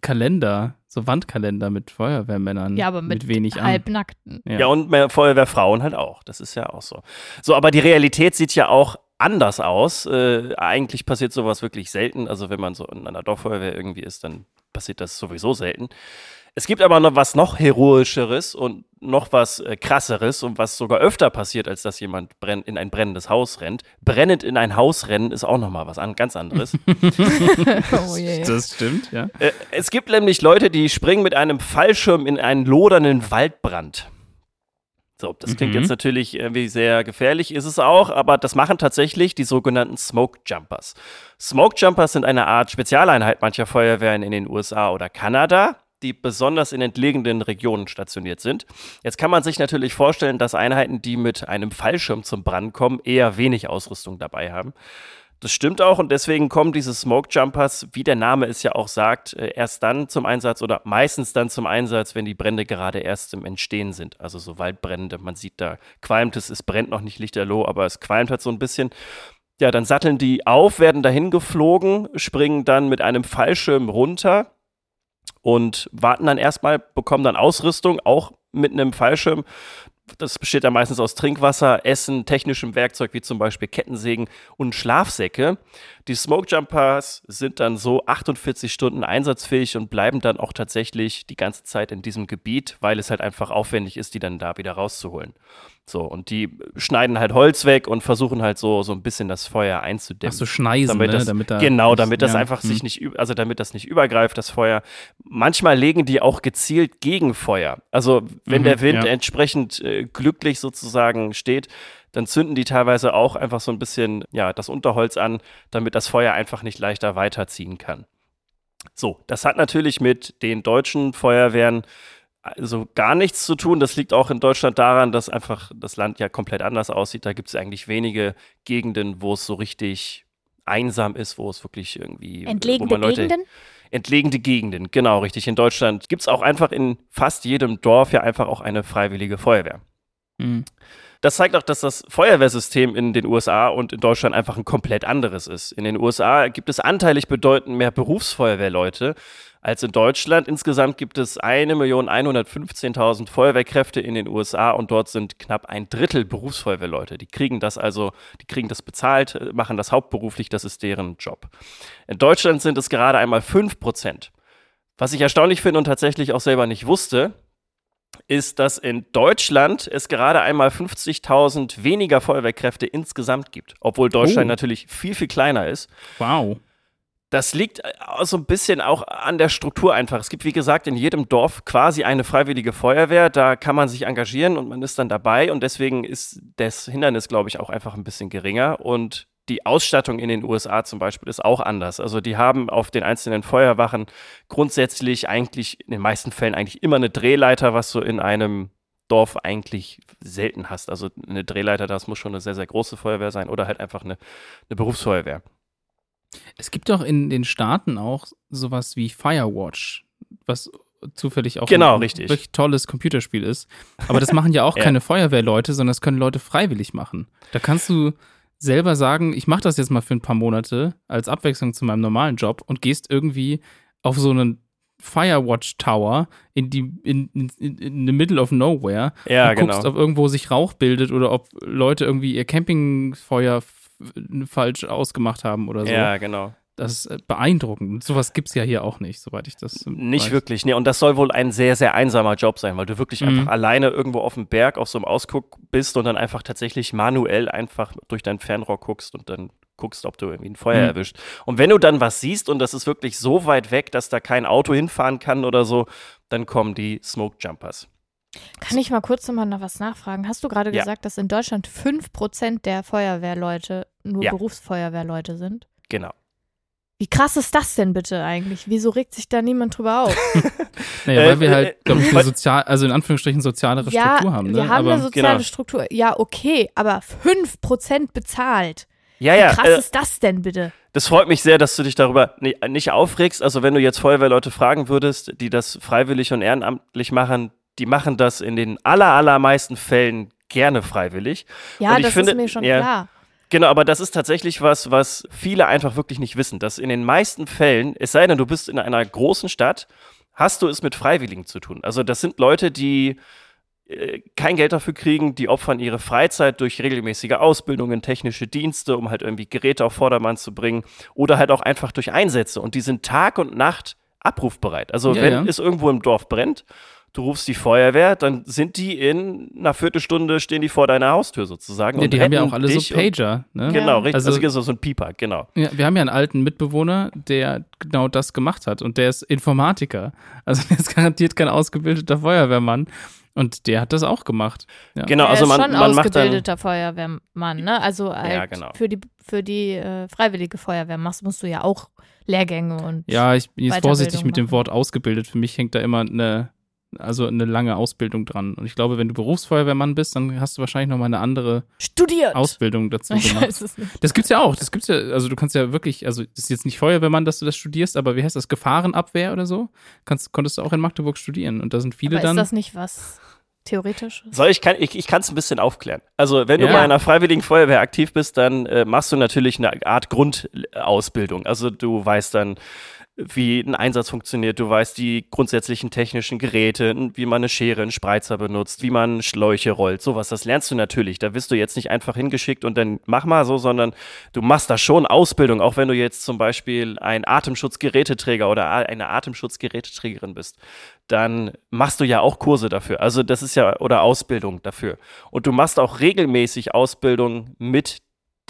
Kalender, so Wandkalender mit Feuerwehrmännern.
Ja, aber mit,
wenig an.
halbnackten.
Ja.
Ja, und mehr Feuerwehrfrauen halt auch. Das ist ja auch so. So, aber die Realität sieht ja auch anders aus. Äh, eigentlich passiert sowas wirklich selten. Also, wenn man so in einer Dorffeuerwehr irgendwie ist, dann passiert das sowieso selten. Es gibt aber noch was noch heroischeres und noch was äh, krasseres und was sogar öfter passiert, als dass jemand brenn in ein brennendes Haus rennt. Brennend in ein Haus rennen ist auch noch mal was an, ganz anderes. (laughs)
Oh je.
Das stimmt, ja.
Äh, es gibt nämlich Leute, die springen mit einem Fallschirm in einen lodernden Waldbrand. So, das klingt
Mhm.
jetzt natürlich irgendwie sehr gefährlich, ist es auch, aber das machen tatsächlich die sogenannten Smoke Jumpers. Smoke Jumpers sind eine Art Spezialeinheit mancher Feuerwehren in den USA oder Kanada, die besonders in entlegenen Regionen stationiert sind. Jetzt kann man sich natürlich vorstellen, dass Einheiten, die mit einem Fallschirm zum Brand kommen, eher wenig Ausrüstung dabei haben. Das stimmt auch und deswegen kommen diese Smoke Jumpers, wie der Name es ja auch sagt, äh, erst dann zum Einsatz oder meistens dann zum Einsatz, wenn die Brände gerade erst im Entstehen sind. Also so Waldbrände, man sieht da qualmt es, es brennt noch nicht lichterloh, aber es qualmt halt so ein bisschen. Ja, dann satteln die auf, werden dahin geflogen, springen dann mit einem Fallschirm runter und warten dann erstmal, bekommen dann Ausrüstung, auch mit einem Fallschirm. Das besteht dann meistens aus Trinkwasser, Essen, technischem Werkzeug wie zum Beispiel Kettensägen und Schlafsäcke. Die Smoke Jumpers sind dann so 48 Stunden einsatzfähig und bleiben dann auch tatsächlich die ganze Zeit in diesem Gebiet, weil es halt einfach aufwendig ist, die dann da wieder rauszuholen. So, und die schneiden halt Holz weg und versuchen halt so, so ein bisschen das Feuer einzudämmen
Ach so, Schneisen,
damit
ne?
das,
damit da
genau, damit das
ja,
einfach
hm.
sich nicht, also damit das nicht übergreift, das Feuer. Manchmal legen die auch gezielt gegen Feuer. Also wenn
Mhm,
der Wind
ja.
entsprechend äh, glücklich sozusagen steht, dann zünden die teilweise auch einfach so ein bisschen, ja, das Unterholz an, damit das Feuer einfach nicht leichter weiterziehen kann. So, das hat natürlich mit den deutschen Feuerwehren also gar nichts zu tun. Das liegt auch in Deutschland daran, dass einfach das Land ja komplett anders aussieht. Da gibt es eigentlich wenige Gegenden, wo es so richtig einsam ist, wo es wirklich irgendwie
Entlegene
Leute,
Gegenden?
Entlegene Gegenden, genau, richtig. In Deutschland gibt es auch einfach in fast jedem Dorf ja einfach auch eine freiwillige Feuerwehr.
Mhm.
Das zeigt auch, dass das Feuerwehrsystem in den USA und in Deutschland einfach ein komplett anderes ist. In den USA gibt es anteilig bedeutend mehr Berufsfeuerwehrleute als in Deutschland. Insgesamt gibt es 1.115.000 Feuerwehrkräfte in den USA und dort sind knapp ein Drittel Berufsfeuerwehrleute. Die kriegen das also, die kriegen das bezahlt, machen das hauptberuflich, das ist deren Job. In Deutschland sind es gerade einmal 5 Prozent. Was ich erstaunlich finde und tatsächlich auch selber nicht wusste, ist, dass in Deutschland es gerade einmal 50.000 weniger Feuerwehrkräfte insgesamt gibt, obwohl Deutschland
Oh.
natürlich viel, viel kleiner ist.
Wow.
Das liegt äh, so ein bisschen auch an der Struktur einfach. Es gibt, wie gesagt, in jedem Dorf quasi eine freiwillige Feuerwehr. Da kann man sich engagieren und man ist dann dabei. Und deswegen ist das Hindernis, glaube ich, auch einfach ein bisschen geringer. Und die Ausstattung in den USA zum Beispiel ist auch anders. Also die haben auf den einzelnen Feuerwachen grundsätzlich eigentlich in den meisten Fällen eigentlich immer eine Drehleiter, was du in einem Dorf eigentlich selten hast. Also eine Drehleiter, das muss schon eine sehr, sehr große Feuerwehr sein oder halt einfach eine, eine Berufsfeuerwehr.
Es gibt doch in den Staaten auch sowas wie Firewatch, was zufällig auch
Genau,
ein
richtig.
wirklich tolles Computerspiel ist. Aber das (laughs) machen ja auch
Ja.
keine Feuerwehrleute, sondern das können Leute freiwillig machen. Da kannst du selber sagen, ich mache das jetzt mal für ein paar Monate als Abwechslung zu meinem normalen Job und gehst irgendwie auf so einen Firewatch Tower in die in, in, in, the middle of nowhere
Ja,
und guckst,
genau.
ob irgendwo sich Rauch bildet oder ob Leute irgendwie ihr Campingfeuer falsch ausgemacht haben oder so.
Ja, genau.
Das ist äh, beeindruckend. Und sowas gibt es ja hier auch nicht, soweit ich das. ähm,
Nicht
weiß.
wirklich, nee. Und das soll wohl ein sehr, sehr einsamer Job sein, weil du wirklich
Mhm.
einfach alleine irgendwo auf dem Berg auf so einem Ausguck bist und dann einfach tatsächlich manuell einfach durch dein Fernrohr guckst und dann guckst, ob du irgendwie ein Feuer
Mhm.
erwischt. Und wenn du dann was siehst und das ist wirklich so weit weg, dass da kein Auto hinfahren kann oder so, dann kommen die Smoke Jumpers.
Kann ich mal kurz nochmal nach was nachfragen? Hast du gerade
Ja.
gesagt, dass in Deutschland 5% der Feuerwehrleute nur
Ja.
Berufsfeuerwehrleute sind?
Genau.
Wie krass ist das denn bitte eigentlich? Wieso regt sich da niemand drüber auf? (laughs)
Naja,
Äh,
weil wir
äh,
halt, glaube ich, eine
weil-
sozial, also in Anführungsstrichen sozialere
ja,
Struktur haben. Ne?
wir haben
Aber
eine soziale
genau.
Struktur. Ja, okay, aber 5% bezahlt.
Ja,
Wie
ja.
krass
Äh,
ist das denn bitte?
Das freut mich sehr, dass du dich darüber ni- nicht aufregst. Also wenn du jetzt Feuerwehrleute fragen würdest, die das freiwillig und ehrenamtlich machen, die machen das in den aller, allermeisten Fällen gerne freiwillig.
Ja,
und ich
das
finde-
ist mir schon
ja.
klar.
Genau, aber das ist tatsächlich was, was viele einfach wirklich nicht wissen, dass in den meisten Fällen, es sei denn, du bist in einer großen Stadt, hast du es mit Freiwilligen zu tun. Also das sind Leute, die äh, kein Geld dafür kriegen, die opfern ihre Freizeit durch regelmäßige Ausbildungen, technische Dienste, um halt irgendwie Geräte auf Vordermann zu bringen oder halt auch einfach durch Einsätze und die sind Tag und Nacht abrufbereit. Also
Ja,
wenn
ja.
es irgendwo im Dorf brennt, du rufst die Feuerwehr, dann sind die in einer Viertelstunde stehen die vor deiner Haustür sozusagen.
ja,
und
die haben ja auch alle so
dich und-
Pager. Ne?
Genau, richtig.
Also-
Also, so, so ein Pieper, genau.
Ja, wir haben ja einen alten Mitbewohner, der genau das gemacht hat und der ist Informatiker. Also der ist garantiert kein ausgebildeter Feuerwehrmann. Und der hat das auch gemacht. Ja.
Genau,
er
also
ist
man,
schon
man macht dann.
ausgebildeter Feuerwehrmann, ne? Also halt
genau.
für die für die äh, freiwillige Feuerwehr machst, musst du ja auch Lehrgänge und
Ja, ich bin jetzt vorsichtig mit dem
machen.
Wort ausgebildet. Für mich hängt da immer eine, also eine lange Ausbildung dran. Und ich glaube, wenn du Berufsfeuerwehrmann bist, dann hast du wahrscheinlich nochmal eine andere
studiert.
Ausbildung dazu
ich
gemacht.
weiß es nicht.
Das gibt's ja auch. Das gibt's ja, also du kannst ja wirklich, also das ist jetzt nicht Feuerwehrmann, dass du das studierst, aber wie heißt das? Gefahrenabwehr oder so? Kannst, konntest du auch in Magdeburg studieren. Und da sind viele
Aber ist
dann.
das nicht was Theoretisches?
Soll ich kann ich, ich kann es ein bisschen aufklären. Also wenn du
Ja.
bei einer freiwilligen Feuerwehr aktiv bist, dann äh, machst du natürlich eine Art Grundausbildung. Also du weißt dann, wie ein Einsatz funktioniert, du weißt die grundsätzlichen technischen Geräte, wie man eine Schere, einen Spreizer benutzt, wie man Schläuche rollt, sowas. Das lernst du natürlich. Da wirst du jetzt nicht einfach hingeschickt und dann mach mal so, sondern du machst da schon Ausbildung, auch wenn du jetzt zum Beispiel ein Atemschutzgeräteträger oder eine Atemschutzgeräteträgerin bist dann machst du ja auch Kurse dafür. Also das ist ja, oder Ausbildung dafür. Und du machst auch regelmäßig Ausbildung mit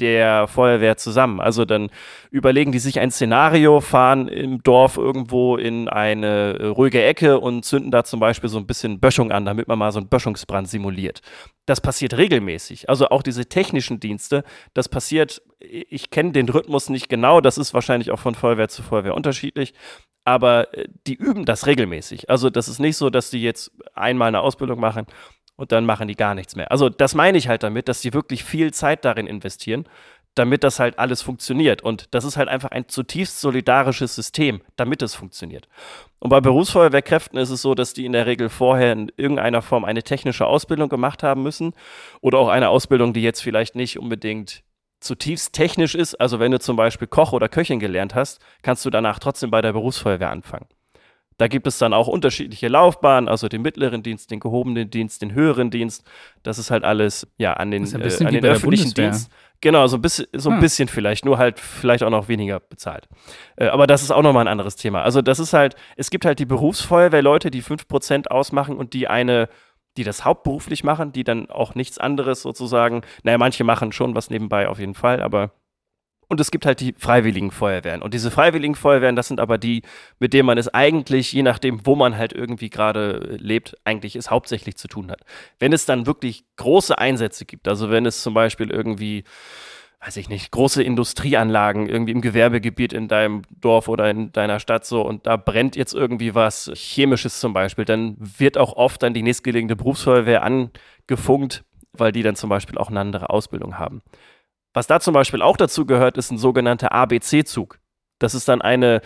der Feuerwehr zusammen. Also dann überlegen die sich ein Szenario, fahren im Dorf irgendwo in eine äh, ruhige Ecke und zünden da zum Beispiel so ein bisschen Böschung an, damit man mal so einen Böschungsbrand simuliert. Das passiert regelmäßig. Also auch diese technischen Dienste, das passiert, ich kenne den Rhythmus nicht genau, das ist wahrscheinlich auch von Feuerwehr zu Feuerwehr unterschiedlich, aber äh, die üben das regelmäßig. Also das ist nicht so, dass die jetzt einmal eine Ausbildung machen und dann machen die gar nichts mehr. Also das meine ich halt damit, dass die wirklich viel Zeit darin investieren, damit das halt alles funktioniert. Und das ist halt einfach ein zutiefst solidarisches System, damit es funktioniert. Und bei Berufsfeuerwehrkräften ist es so, dass die in der Regel vorher in irgendeiner Form eine technische Ausbildung gemacht haben müssen oder auch eine Ausbildung, die jetzt vielleicht nicht unbedingt zutiefst technisch ist. Also wenn du zum Beispiel Koch oder Köchin gelernt hast, kannst du danach trotzdem bei der Berufsfeuerwehr anfangen. Da gibt es dann auch unterschiedliche Laufbahnen, also den mittleren Dienst, den gehobenen Dienst, den höheren Dienst. Das ist halt alles ja an den, äh, an den öffentlichen. Dienst. Genau, so ein bisschen, so ein
Hm.
bisschen vielleicht, nur halt vielleicht auch noch weniger bezahlt. Äh, aber das ist auch nochmal ein anderes Thema. Also das ist halt, es gibt halt die Berufsfeuerwehrleute, die 5% ausmachen und die eine, die das hauptberuflich machen, die dann auch nichts anderes sozusagen, naja, manche machen schon was nebenbei auf jeden Fall, aber und es gibt halt die freiwilligen Feuerwehren. Und diese freiwilligen Feuerwehren, das sind aber die, mit denen man es eigentlich, je nachdem, wo man halt irgendwie gerade lebt, eigentlich es hauptsächlich zu tun hat. Wenn es dann wirklich große Einsätze gibt, also wenn es zum Beispiel irgendwie, weiß ich nicht, große Industrieanlagen irgendwie im Gewerbegebiet in deinem Dorf oder in deiner Stadt so und da brennt jetzt irgendwie was Chemisches zum Beispiel, dann wird auch oft dann die nächstgelegene Berufsfeuerwehr angefunkt, weil die dann zum Beispiel auch eine andere Ausbildung haben. Was da zum Beispiel auch dazu gehört, ist ein sogenannter ABC-Zug. Das ist dann eine,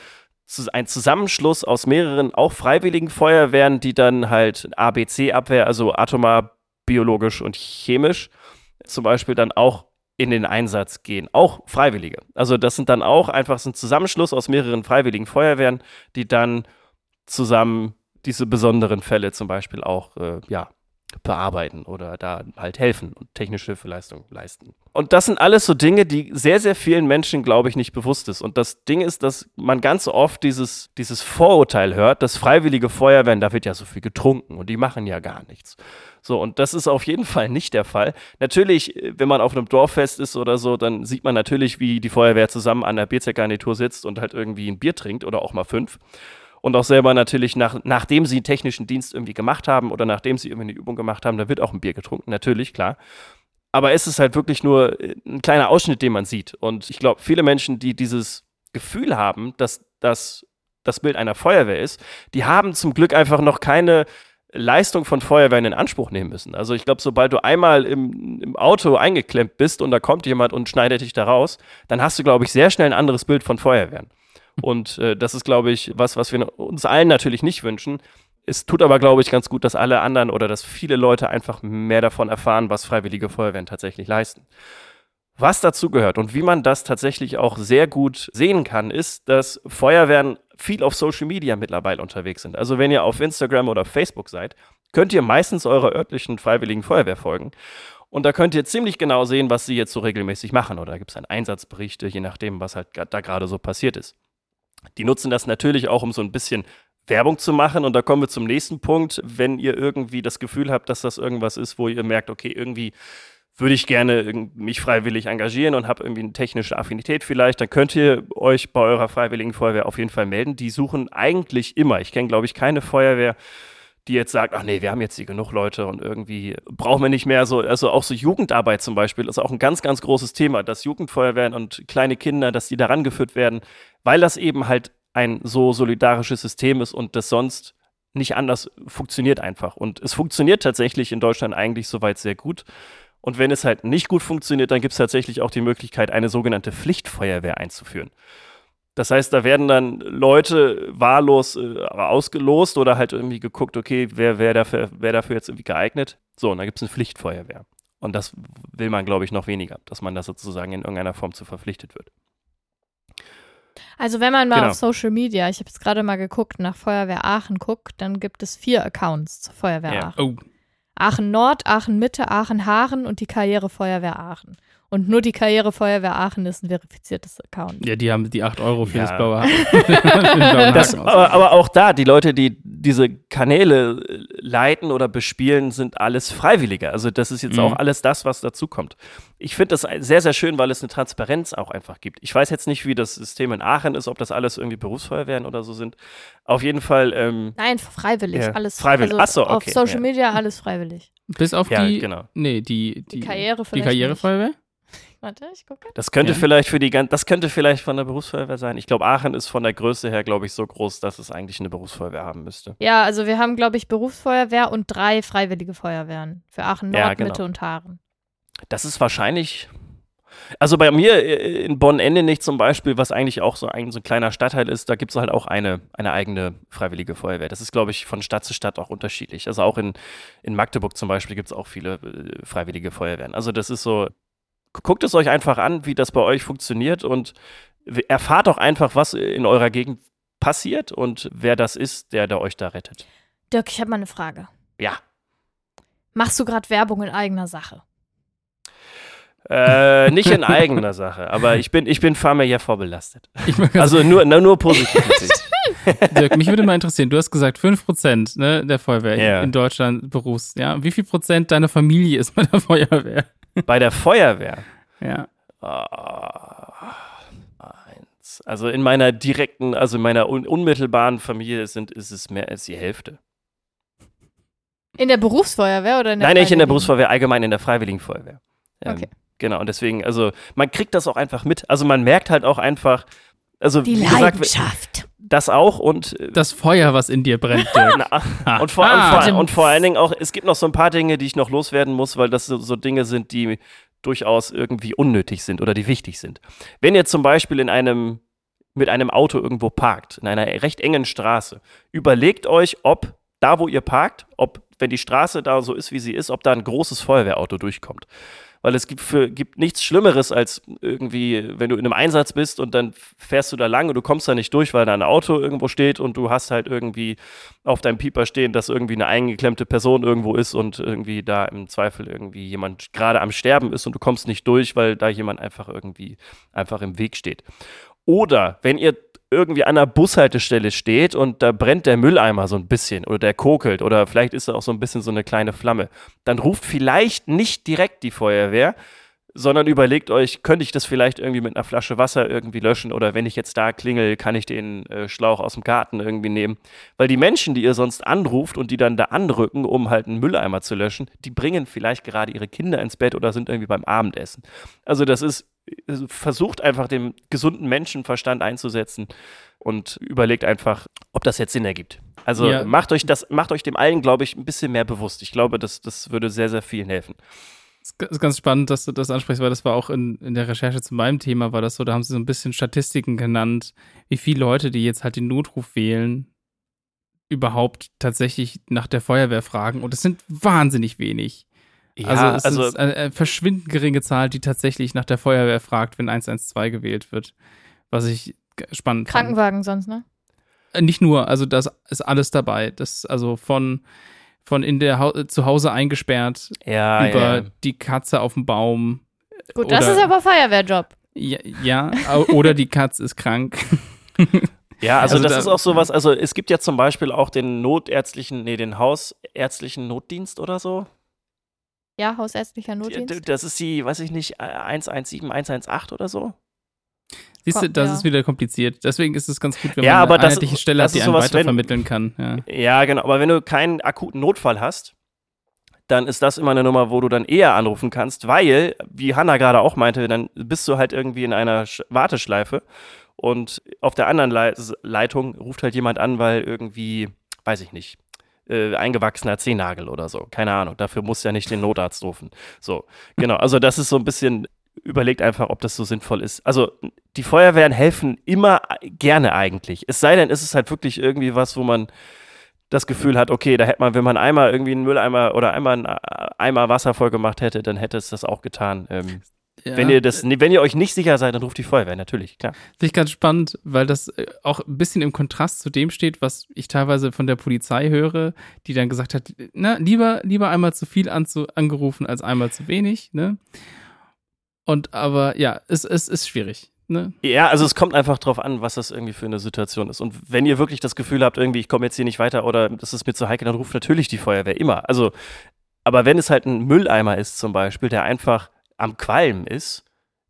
ein Zusammenschluss aus mehreren auch freiwilligen Feuerwehren, die dann halt ABC-Abwehr, also atomar, biologisch und chemisch, zum Beispiel dann auch in den Einsatz gehen. Auch Freiwillige. Also das sind dann auch einfach so ein Zusammenschluss aus mehreren freiwilligen Feuerwehren, die dann zusammen diese besonderen Fälle zum Beispiel auch äh, ja, bearbeiten oder da halt helfen und technische Hilfeleistung leisten. Und das sind alles so Dinge, die sehr, sehr vielen Menschen, glaube ich, nicht bewusst ist. Und das Ding ist, dass man ganz oft dieses, dieses Vorurteil hört, dass freiwillige Feuerwehren, da wird ja so viel getrunken und die machen ja gar nichts. So, und das ist auf jeden Fall nicht der Fall. Natürlich, wenn man auf einem Dorffest ist oder so, dann sieht man natürlich, wie die Feuerwehr zusammen an der Bierzeltgarnitur sitzt und halt irgendwie ein Bier trinkt oder auch mal fünf. Und auch selber natürlich, nach, nachdem sie einen technischen Dienst irgendwie gemacht haben oder nachdem sie irgendwie eine Übung gemacht haben, da wird auch ein Bier getrunken, natürlich, klar. Aber es ist halt wirklich nur äh, ein kleiner Ausschnitt, den man sieht. Und ich glaube, viele Menschen, die dieses Gefühl haben, dass das das Bild einer Feuerwehr ist, die haben zum Glück einfach noch keine Leistung von Feuerwehren in Anspruch nehmen müssen. Also ich glaube, sobald du einmal im, im Auto eingeklemmt bist und da kommt jemand und schneidet dich da raus, dann hast du, glaube ich, sehr schnell ein anderes Bild von Feuerwehren. Und äh, das ist, glaube ich, was, was wir uns allen natürlich nicht wünschen. Es tut aber, glaube ich, ganz gut, dass alle anderen oder dass viele Leute einfach mehr davon erfahren, was freiwillige Feuerwehren tatsächlich leisten. Was dazu gehört und wie man das tatsächlich auch sehr gut sehen kann, ist, dass Feuerwehren viel auf Social Media mittlerweile unterwegs sind. Also wenn ihr auf Instagram oder Facebook seid, könnt ihr meistens eurer örtlichen freiwilligen Feuerwehr folgen. Und da könnt ihr ziemlich genau sehen, was sie jetzt so regelmäßig machen. Oder da gibt es dann Einsatzberichte, je nachdem, was halt da gerade so passiert ist. Die nutzen das natürlich auch, um so ein bisschen Werbung zu machen. Und da kommen wir zum nächsten Punkt. Wenn ihr irgendwie das Gefühl habt, dass das irgendwas ist, wo ihr merkt, okay, irgendwie würde ich gerne mich freiwillig engagieren und habe irgendwie eine technische Affinität vielleicht, dann könnt ihr euch bei eurer freiwilligen Feuerwehr auf jeden Fall melden. Die suchen eigentlich immer, ich kenne glaube ich keine Feuerwehr, die jetzt sagt, ach nee, wir haben jetzt hier genug Leute und irgendwie brauchen wir nicht mehr so, also auch so Jugendarbeit zum Beispiel ist auch ein ganz, ganz großes Thema, dass Jugendfeuerwehren und kleine Kinder, dass die da rangeführt werden, weil das eben halt ein so solidarisches System ist und das sonst nicht anders funktioniert einfach. Und es funktioniert tatsächlich in Deutschland eigentlich soweit sehr gut. Und wenn es halt nicht gut funktioniert, dann gibt es tatsächlich auch die Möglichkeit, eine sogenannte Pflichtfeuerwehr einzuführen. Das heißt, da werden dann Leute wahllos äh, ausgelost oder halt irgendwie geguckt, okay, wer, wer, dafür, wer dafür jetzt irgendwie geeignet. So, und dann gibt es eine Pflichtfeuerwehr. Und das will man, glaube ich, noch weniger, dass man da sozusagen in irgendeiner Form zu verpflichtet wird.
Also wenn man mal
Genau.
auf Social Media, ich habe jetzt gerade mal geguckt, nach Feuerwehr Aachen guckt, dann gibt es vier Accounts zur Feuerwehr
Ja.
Aachen.
Oh,
Aachen Nord, Aachen Mitte, Aachen Haaren und die Karrierefeuerwehr Aachen. Und nur die Karrierefeuerwehr Aachen ist ein verifiziertes Account.
ja, die haben die 8 Euro für
Ja.
das blaue, (laughs)
Das, aber, aber auch da, die Leute, die diese Kanäle äh, leiten oder bespielen, sind alles Freiwillige. Also das ist jetzt
Mhm.
auch alles das, was dazu kommt. Ich finde das sehr, sehr schön, weil es eine Transparenz auch einfach gibt. Ich weiß jetzt nicht, wie das System in Aachen ist, ob das alles irgendwie Berufsfeuerwehren oder so sind. Auf jeden Fall, ähm,
Nein, freiwillig,
Ja,
alles
freiwillig.
Also
Ach so,
Auf
okay,
Social
ja.
Media alles freiwillig.
Bis auf
ja,
die,
genau.
nee, die, die,
Die Karriere
die Karrierefeuerwehr?
Warte, ich gucke.
Das könnte
Ja.
vielleicht für die das könnte vielleicht von der Berufsfeuerwehr sein. Ich glaube, Aachen ist von der Größe her, glaube ich, so groß, dass es eigentlich eine Berufsfeuerwehr haben müsste.
Ja, also wir haben, glaube ich, Berufsfeuerwehr und drei freiwillige Feuerwehren. Für Aachen Nord,
Ja, genau.
Mitte und Haaren.
Das ist wahrscheinlich. Also bei mir äh, in Bonn-Endenich zum Beispiel, was eigentlich auch so ein, so ein kleiner Stadtteil ist, da gibt es halt auch eine, eine eigene freiwillige Feuerwehr. Das ist, glaube ich, von Stadt zu Stadt auch unterschiedlich. Also auch in, in Magdeburg zum Beispiel gibt es auch viele äh, freiwillige Feuerwehren. Also das ist so, guckt es euch einfach an, wie das bei euch funktioniert und erfahrt auch einfach, was in eurer Gegend passiert und wer das ist, der, der euch da rettet.
Dirk, ich habe mal eine Frage.
Ja.
Machst du gerade Werbung in eigener Sache?
Äh, nicht in (laughs) eigener Sache, aber ich bin, ich bin familiär vorbelastet. Also nur, na, nur positiv. (laughs)
Dirk, mich würde mal interessieren, du hast gesagt 5% ne, der Feuerwehr
Ja.
in Deutschland Berufs. Ja? Wie viel Prozent deiner Familie ist bei der Feuerwehr?
Bei der Feuerwehr.
Ja.
ah, eins. Also in meiner direkten, also in meiner un unmittelbaren Familie sind, ist es mehr als die Hälfte.
In der Berufsfeuerwehr oder in der
Nein, nicht in der? Berufsfeuerwehr, allgemein in der Freiwilligen Feuerwehr. Ähm,
Okay.
Genau, und deswegen, also man kriegt das auch einfach mit. Also man merkt halt auch einfach, also
Die
wie gesagt,
Leidenschaft.
das auch und äh,
Das Feuer, was in dir brennt. (laughs)
Na, und, vor,
Ah.
und, vor, und vor allen Dingen auch, es gibt noch so ein paar Dinge, die ich noch loswerden muss, weil das so, so Dinge sind, die durchaus irgendwie unnötig sind oder die wichtig sind. Wenn ihr zum Beispiel in einem, mit einem Auto irgendwo parkt, in einer recht engen Straße, überlegt euch, ob da, wo ihr parkt, ob, wenn die Straße da so ist, wie sie ist, ob da ein großes Feuerwehrauto durchkommt. Weil es gibt, für, gibt nichts Schlimmeres als irgendwie, wenn du in einem Einsatz bist und dann fährst du da lang und du kommst da nicht durch, weil da ein Auto irgendwo steht und du hast halt irgendwie auf deinem Pieper stehen, dass irgendwie eine eingeklemmte Person irgendwo ist und irgendwie da im Zweifel irgendwie jemand gerade am Sterben ist und du kommst nicht durch, weil da jemand einfach irgendwie einfach im Weg steht. Oder wenn ihr irgendwie an einer Bushaltestelle steht und da brennt der Mülleimer so ein bisschen oder der kokelt oder vielleicht ist da auch so ein bisschen so eine kleine Flamme, dann ruft vielleicht nicht direkt die Feuerwehr, sondern überlegt euch, könnte ich das vielleicht irgendwie mit einer Flasche Wasser irgendwie löschen oder wenn ich jetzt da klingel, kann ich den äh, Schlauch aus dem Garten irgendwie nehmen. Weil die Menschen, die ihr sonst anruft und die dann da anrücken, um halt einen Mülleimer zu löschen, die bringen vielleicht gerade ihre Kinder ins Bett oder sind irgendwie beim Abendessen. Also das ist, also versucht einfach den gesunden Menschenverstand einzusetzen und überlegt einfach, ob das jetzt Sinn ergibt. Also
Ja.
macht euch das, macht euch dem allen, glaube ich, ein bisschen mehr bewusst. Ich glaube, das, das würde sehr, sehr vielen helfen.
Es ist ganz spannend, dass du das ansprichst, weil das war auch in, in der Recherche zu meinem Thema, war das so, da haben sie so ein bisschen Statistiken genannt, wie viele Leute, die jetzt halt den Notruf wählen, überhaupt tatsächlich nach der Feuerwehr fragen. Und es sind wahnsinnig wenig.
Ja,
also es
also,
ist eine, eine verschwindend geringe Zahl, die tatsächlich nach der Feuerwehr fragt, wenn 112 gewählt wird. Was ich spannend fand.
Krankenwagen sonst, ne?
Äh, Nicht nur, also das ist alles dabei. Das also von von in der Hau zu Hause eingesperrt
ja,
über
ja.
die Katze auf dem Baum.
Gut, das
Oder-
ist aber Feuerwehrjob.
Ja, ja oder die Katze ist krank. (laughs)
Ja, also,
Also
das
da-
ist auch sowas, also es gibt ja zum Beispiel auch den notärztlichen, nee, den hausärztlichen Notdienst oder so.
Ja, hausärztlicher Notdienst.
Das ist die, weiß ich nicht, 117, 118 oder so.
Siehst du, das
ja.
ist wieder kompliziert. Deswegen ist es ganz gut, wenn
Ja,
man
aber
eine
das-
einheitliche Stelle
das
hat, die einen
sowas, wenn-
weitervermitteln kann. Ja.
Ja, genau. Aber wenn du keinen akuten Notfall hast, dann ist das immer eine Nummer, wo du dann eher anrufen kannst, weil, wie Hanna gerade auch meinte, dann bist du halt irgendwie in einer Sch Warteschleife und auf der anderen Lei Leitung ruft halt jemand an, weil irgendwie, weiß ich nicht, äh, eingewachsener Zehennagel oder so. Keine Ahnung. Dafür musst du ja nicht den Notarzt rufen. So, genau. Also das ist so ein bisschen, überlegt einfach, ob das so sinnvoll ist. Also die Feuerwehren helfen immer gerne eigentlich. Es sei denn, ist es halt wirklich irgendwie was, wo man das Gefühl hat, okay, da hätte man, wenn man einmal irgendwie einen Mülleimer oder einmal einen äh, Eimer Wasser voll gemacht hätte, dann hätte es das auch getan. Ähm,
Ja.
Wenn ihr das, wenn ihr euch nicht sicher seid, dann ruft die Feuerwehr, natürlich, klar.
Finde ich ganz spannend, weil das äh, auch ein bisschen im Kontrast zu dem steht, was ich teilweise von der Polizei höre, die dann gesagt hat, na, lieber, lieber einmal zu viel anzu angerufen als einmal zu wenig, ne? Und aber ja, es, es ist schwierig, ne?
Ja, also es kommt einfach drauf an, was das irgendwie für eine Situation ist. Und wenn ihr wirklich das Gefühl habt, irgendwie, ich komme jetzt hier nicht weiter oder das ist mir zu heikel, dann ruft natürlich die Feuerwehr immer. Also, aber wenn es halt ein Mülleimer ist zum Beispiel, der einfach am Qualm ist,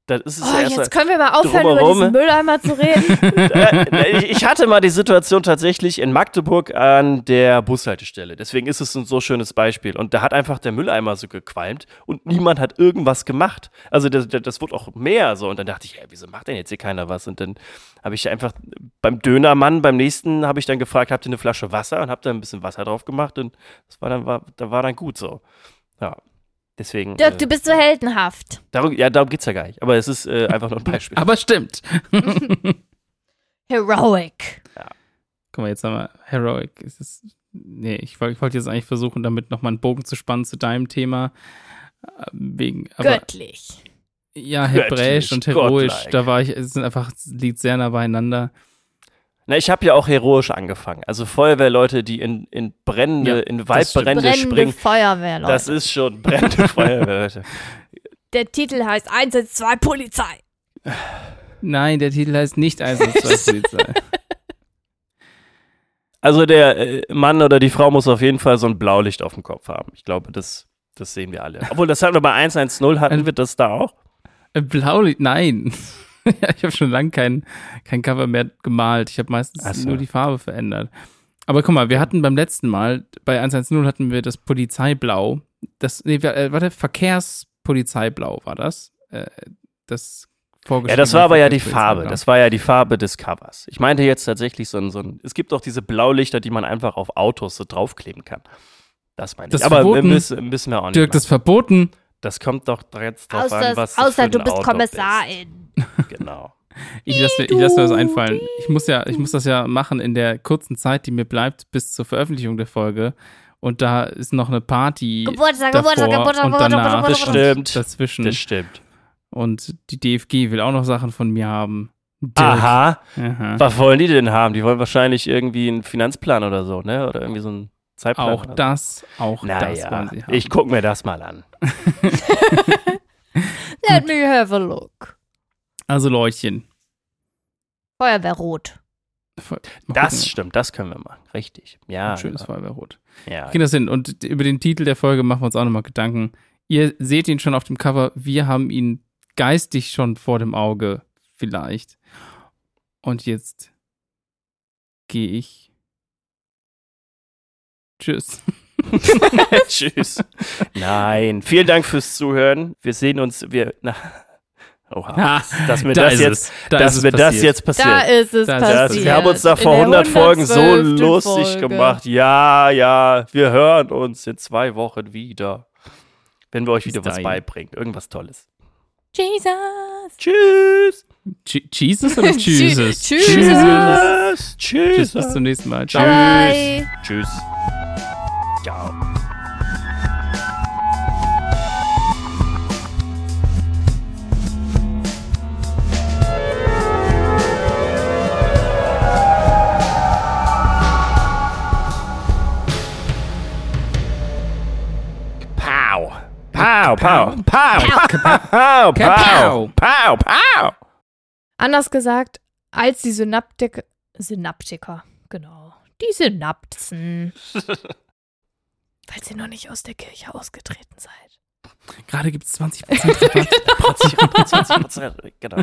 dann ist es
Oh,
ja
jetzt können wir mal aufhören,
drumherum.
über diesen Mülleimer zu reden. (laughs)
äh, ich- ich hatte mal die Situation tatsächlich in Magdeburg an der Bushaltestelle. Deswegen ist es ein so schönes Beispiel. Und da hat einfach der Mülleimer so gequalmt und niemand hat irgendwas gemacht. Also das, das, das wurde auch mehr so. Und dann dachte ich, ey, wieso macht denn jetzt hier keiner was? Und dann habe ich einfach beim Dönermann, beim nächsten, habe ich dann gefragt, habt ihr eine Flasche Wasser? Und habe da ein bisschen Wasser drauf gemacht. Und das war dann, war, da war dann gut so. Ja. Deswegen.
Dirk,
äh,
du bist so heldenhaft.
darum, ja, darum geht es ja gar nicht. Aber es ist äh, einfach nur ein Beispiel.
Aber stimmt. (laughs)
Heroic.
Guck mal, jetzt haben wir Heroic. Es ist, nee, ich wollte ich wollte jetzt eigentlich versuchen, damit nochmal einen Bogen zu spannen zu deinem Thema. äh, Wegen, aber
Göttlich.
ja, hebräisch
Göttlich,
und heroisch,
godlike.
da war ich, es sind einfach, es liegt sehr nah beieinander.
Na, ich habe ja auch heroisch angefangen. Also Feuerwehrleute, die in, in brennende,
Ja,
in
das
Waldbrände
Brennende
springen.
Feuerwehr, Leute.
Das ist schon brennende (laughs) Feuerwehrleute.
Der Titel heißt 112 Polizei.
Nein, der Titel heißt nicht Einsatzweise (laughs) Polizei.
Also der äh, Mann oder die Frau muss auf jeden Fall so ein Blaulicht auf dem Kopf haben. Ich glaube, das, das sehen wir alle. Obwohl, das hatten wir bei 110, hatten wir das da auch?
Äh, Blaulicht, nein. (laughs) ja, ich habe schon lange kein, kein Cover mehr gemalt. Ich habe meistens
so.
nur die Farbe verändert. Aber guck mal, wir hatten beim letzten Mal, bei 110 hatten wir das Polizeiblau. Das, nee, äh, warte, Verkehrspolizeiblau war das. Äh, das
Ja, das war aber ja die. Farbe. Das war ja die Farbe des Covers. Ich meinte jetzt tatsächlich so ein, so ein es gibt auch diese Blaulichter, die man einfach auf Autos so draufkleben kann. Das meine ich.
Das ist
aber
verboten.
müssen, müssen wir auch nicht
Dirk, das ist
machen.
verboten.
Das kommt doch jetzt drauf an,
Außer,
was das für
außer
ein
du bist
Auto
Kommissarin.
Ist. Genau. (laughs)
Ich lasse mir, ich lass mir das einfallen. Ich muss ja, ich muss das ja machen in der kurzen Zeit, die mir bleibt bis zur Veröffentlichung der Folge. Und da ist noch eine Party
Geburtstag,
davor
Geburtstag, Geburtstag,
und
Geburtstag,
danach
Das
Geburtstag.
stimmt.
dazwischen.
Das stimmt.
Und die DFG will auch noch Sachen von mir haben.
Aha.
Aha.
Was wollen die denn haben? Die wollen wahrscheinlich irgendwie einen Finanzplan oder so, ne? Oder irgendwie so einen Zeitplan.
Auch
so.
das, auch das
Naja,
wollen sie haben.
ich guck mir das mal an. (laughs)
Let me have a look.
also Leutchen.
Feuerwehrrot.
Das stimmt, das können wir machen. Richtig. Ja.
Ein schönes
genau.
Feuerwehrrot.
ja.
Kriegen das hin. Und über den Titel der Folge machen wir uns auch nochmal Gedanken. Ihr seht ihn schon auf dem Cover. Wir haben ihn geistig schon vor dem Auge, vielleicht. Und jetzt gehe ich. Tschüss. (laughs)
Tschüss. Nein. Vielen Dank fürs Zuhören. Wir sehen uns. Wir. Na, oha. Dass mir
da
das jetzt.
Da
dass mir das
passiert.
jetzt passiert.
Da ist es
Das-
Das,
passiert.
wir haben uns da vor
der
100 Folgen so
112.
lustig
Folge.
gemacht. Ja, ja, wir hören uns in zwei Wochen wieder. Wenn wir euch
Bis
wieder was
dahin.
beibringen. Irgendwas Tolles.
Jesus.
Tschüss.
Ch- Jesus oder (laughs) Jesus?
Tschüss.
Tschüss.
Tschüss,
Tschüss.
bis zum nächsten Mal.
Bye.
Tschüss. Ciao. Pow. Pow, pow, pow, pow, pow, pow, pow, pow.
Anders gesagt, als die Synaptik Synaptiker, genau. Die Synapsen. (laughs) Falls ihr noch nicht aus der Kirche ausgetreten seid.
Gerade gibt es 20% Rabatt. (laughs)
20, 20, (laughs) genau.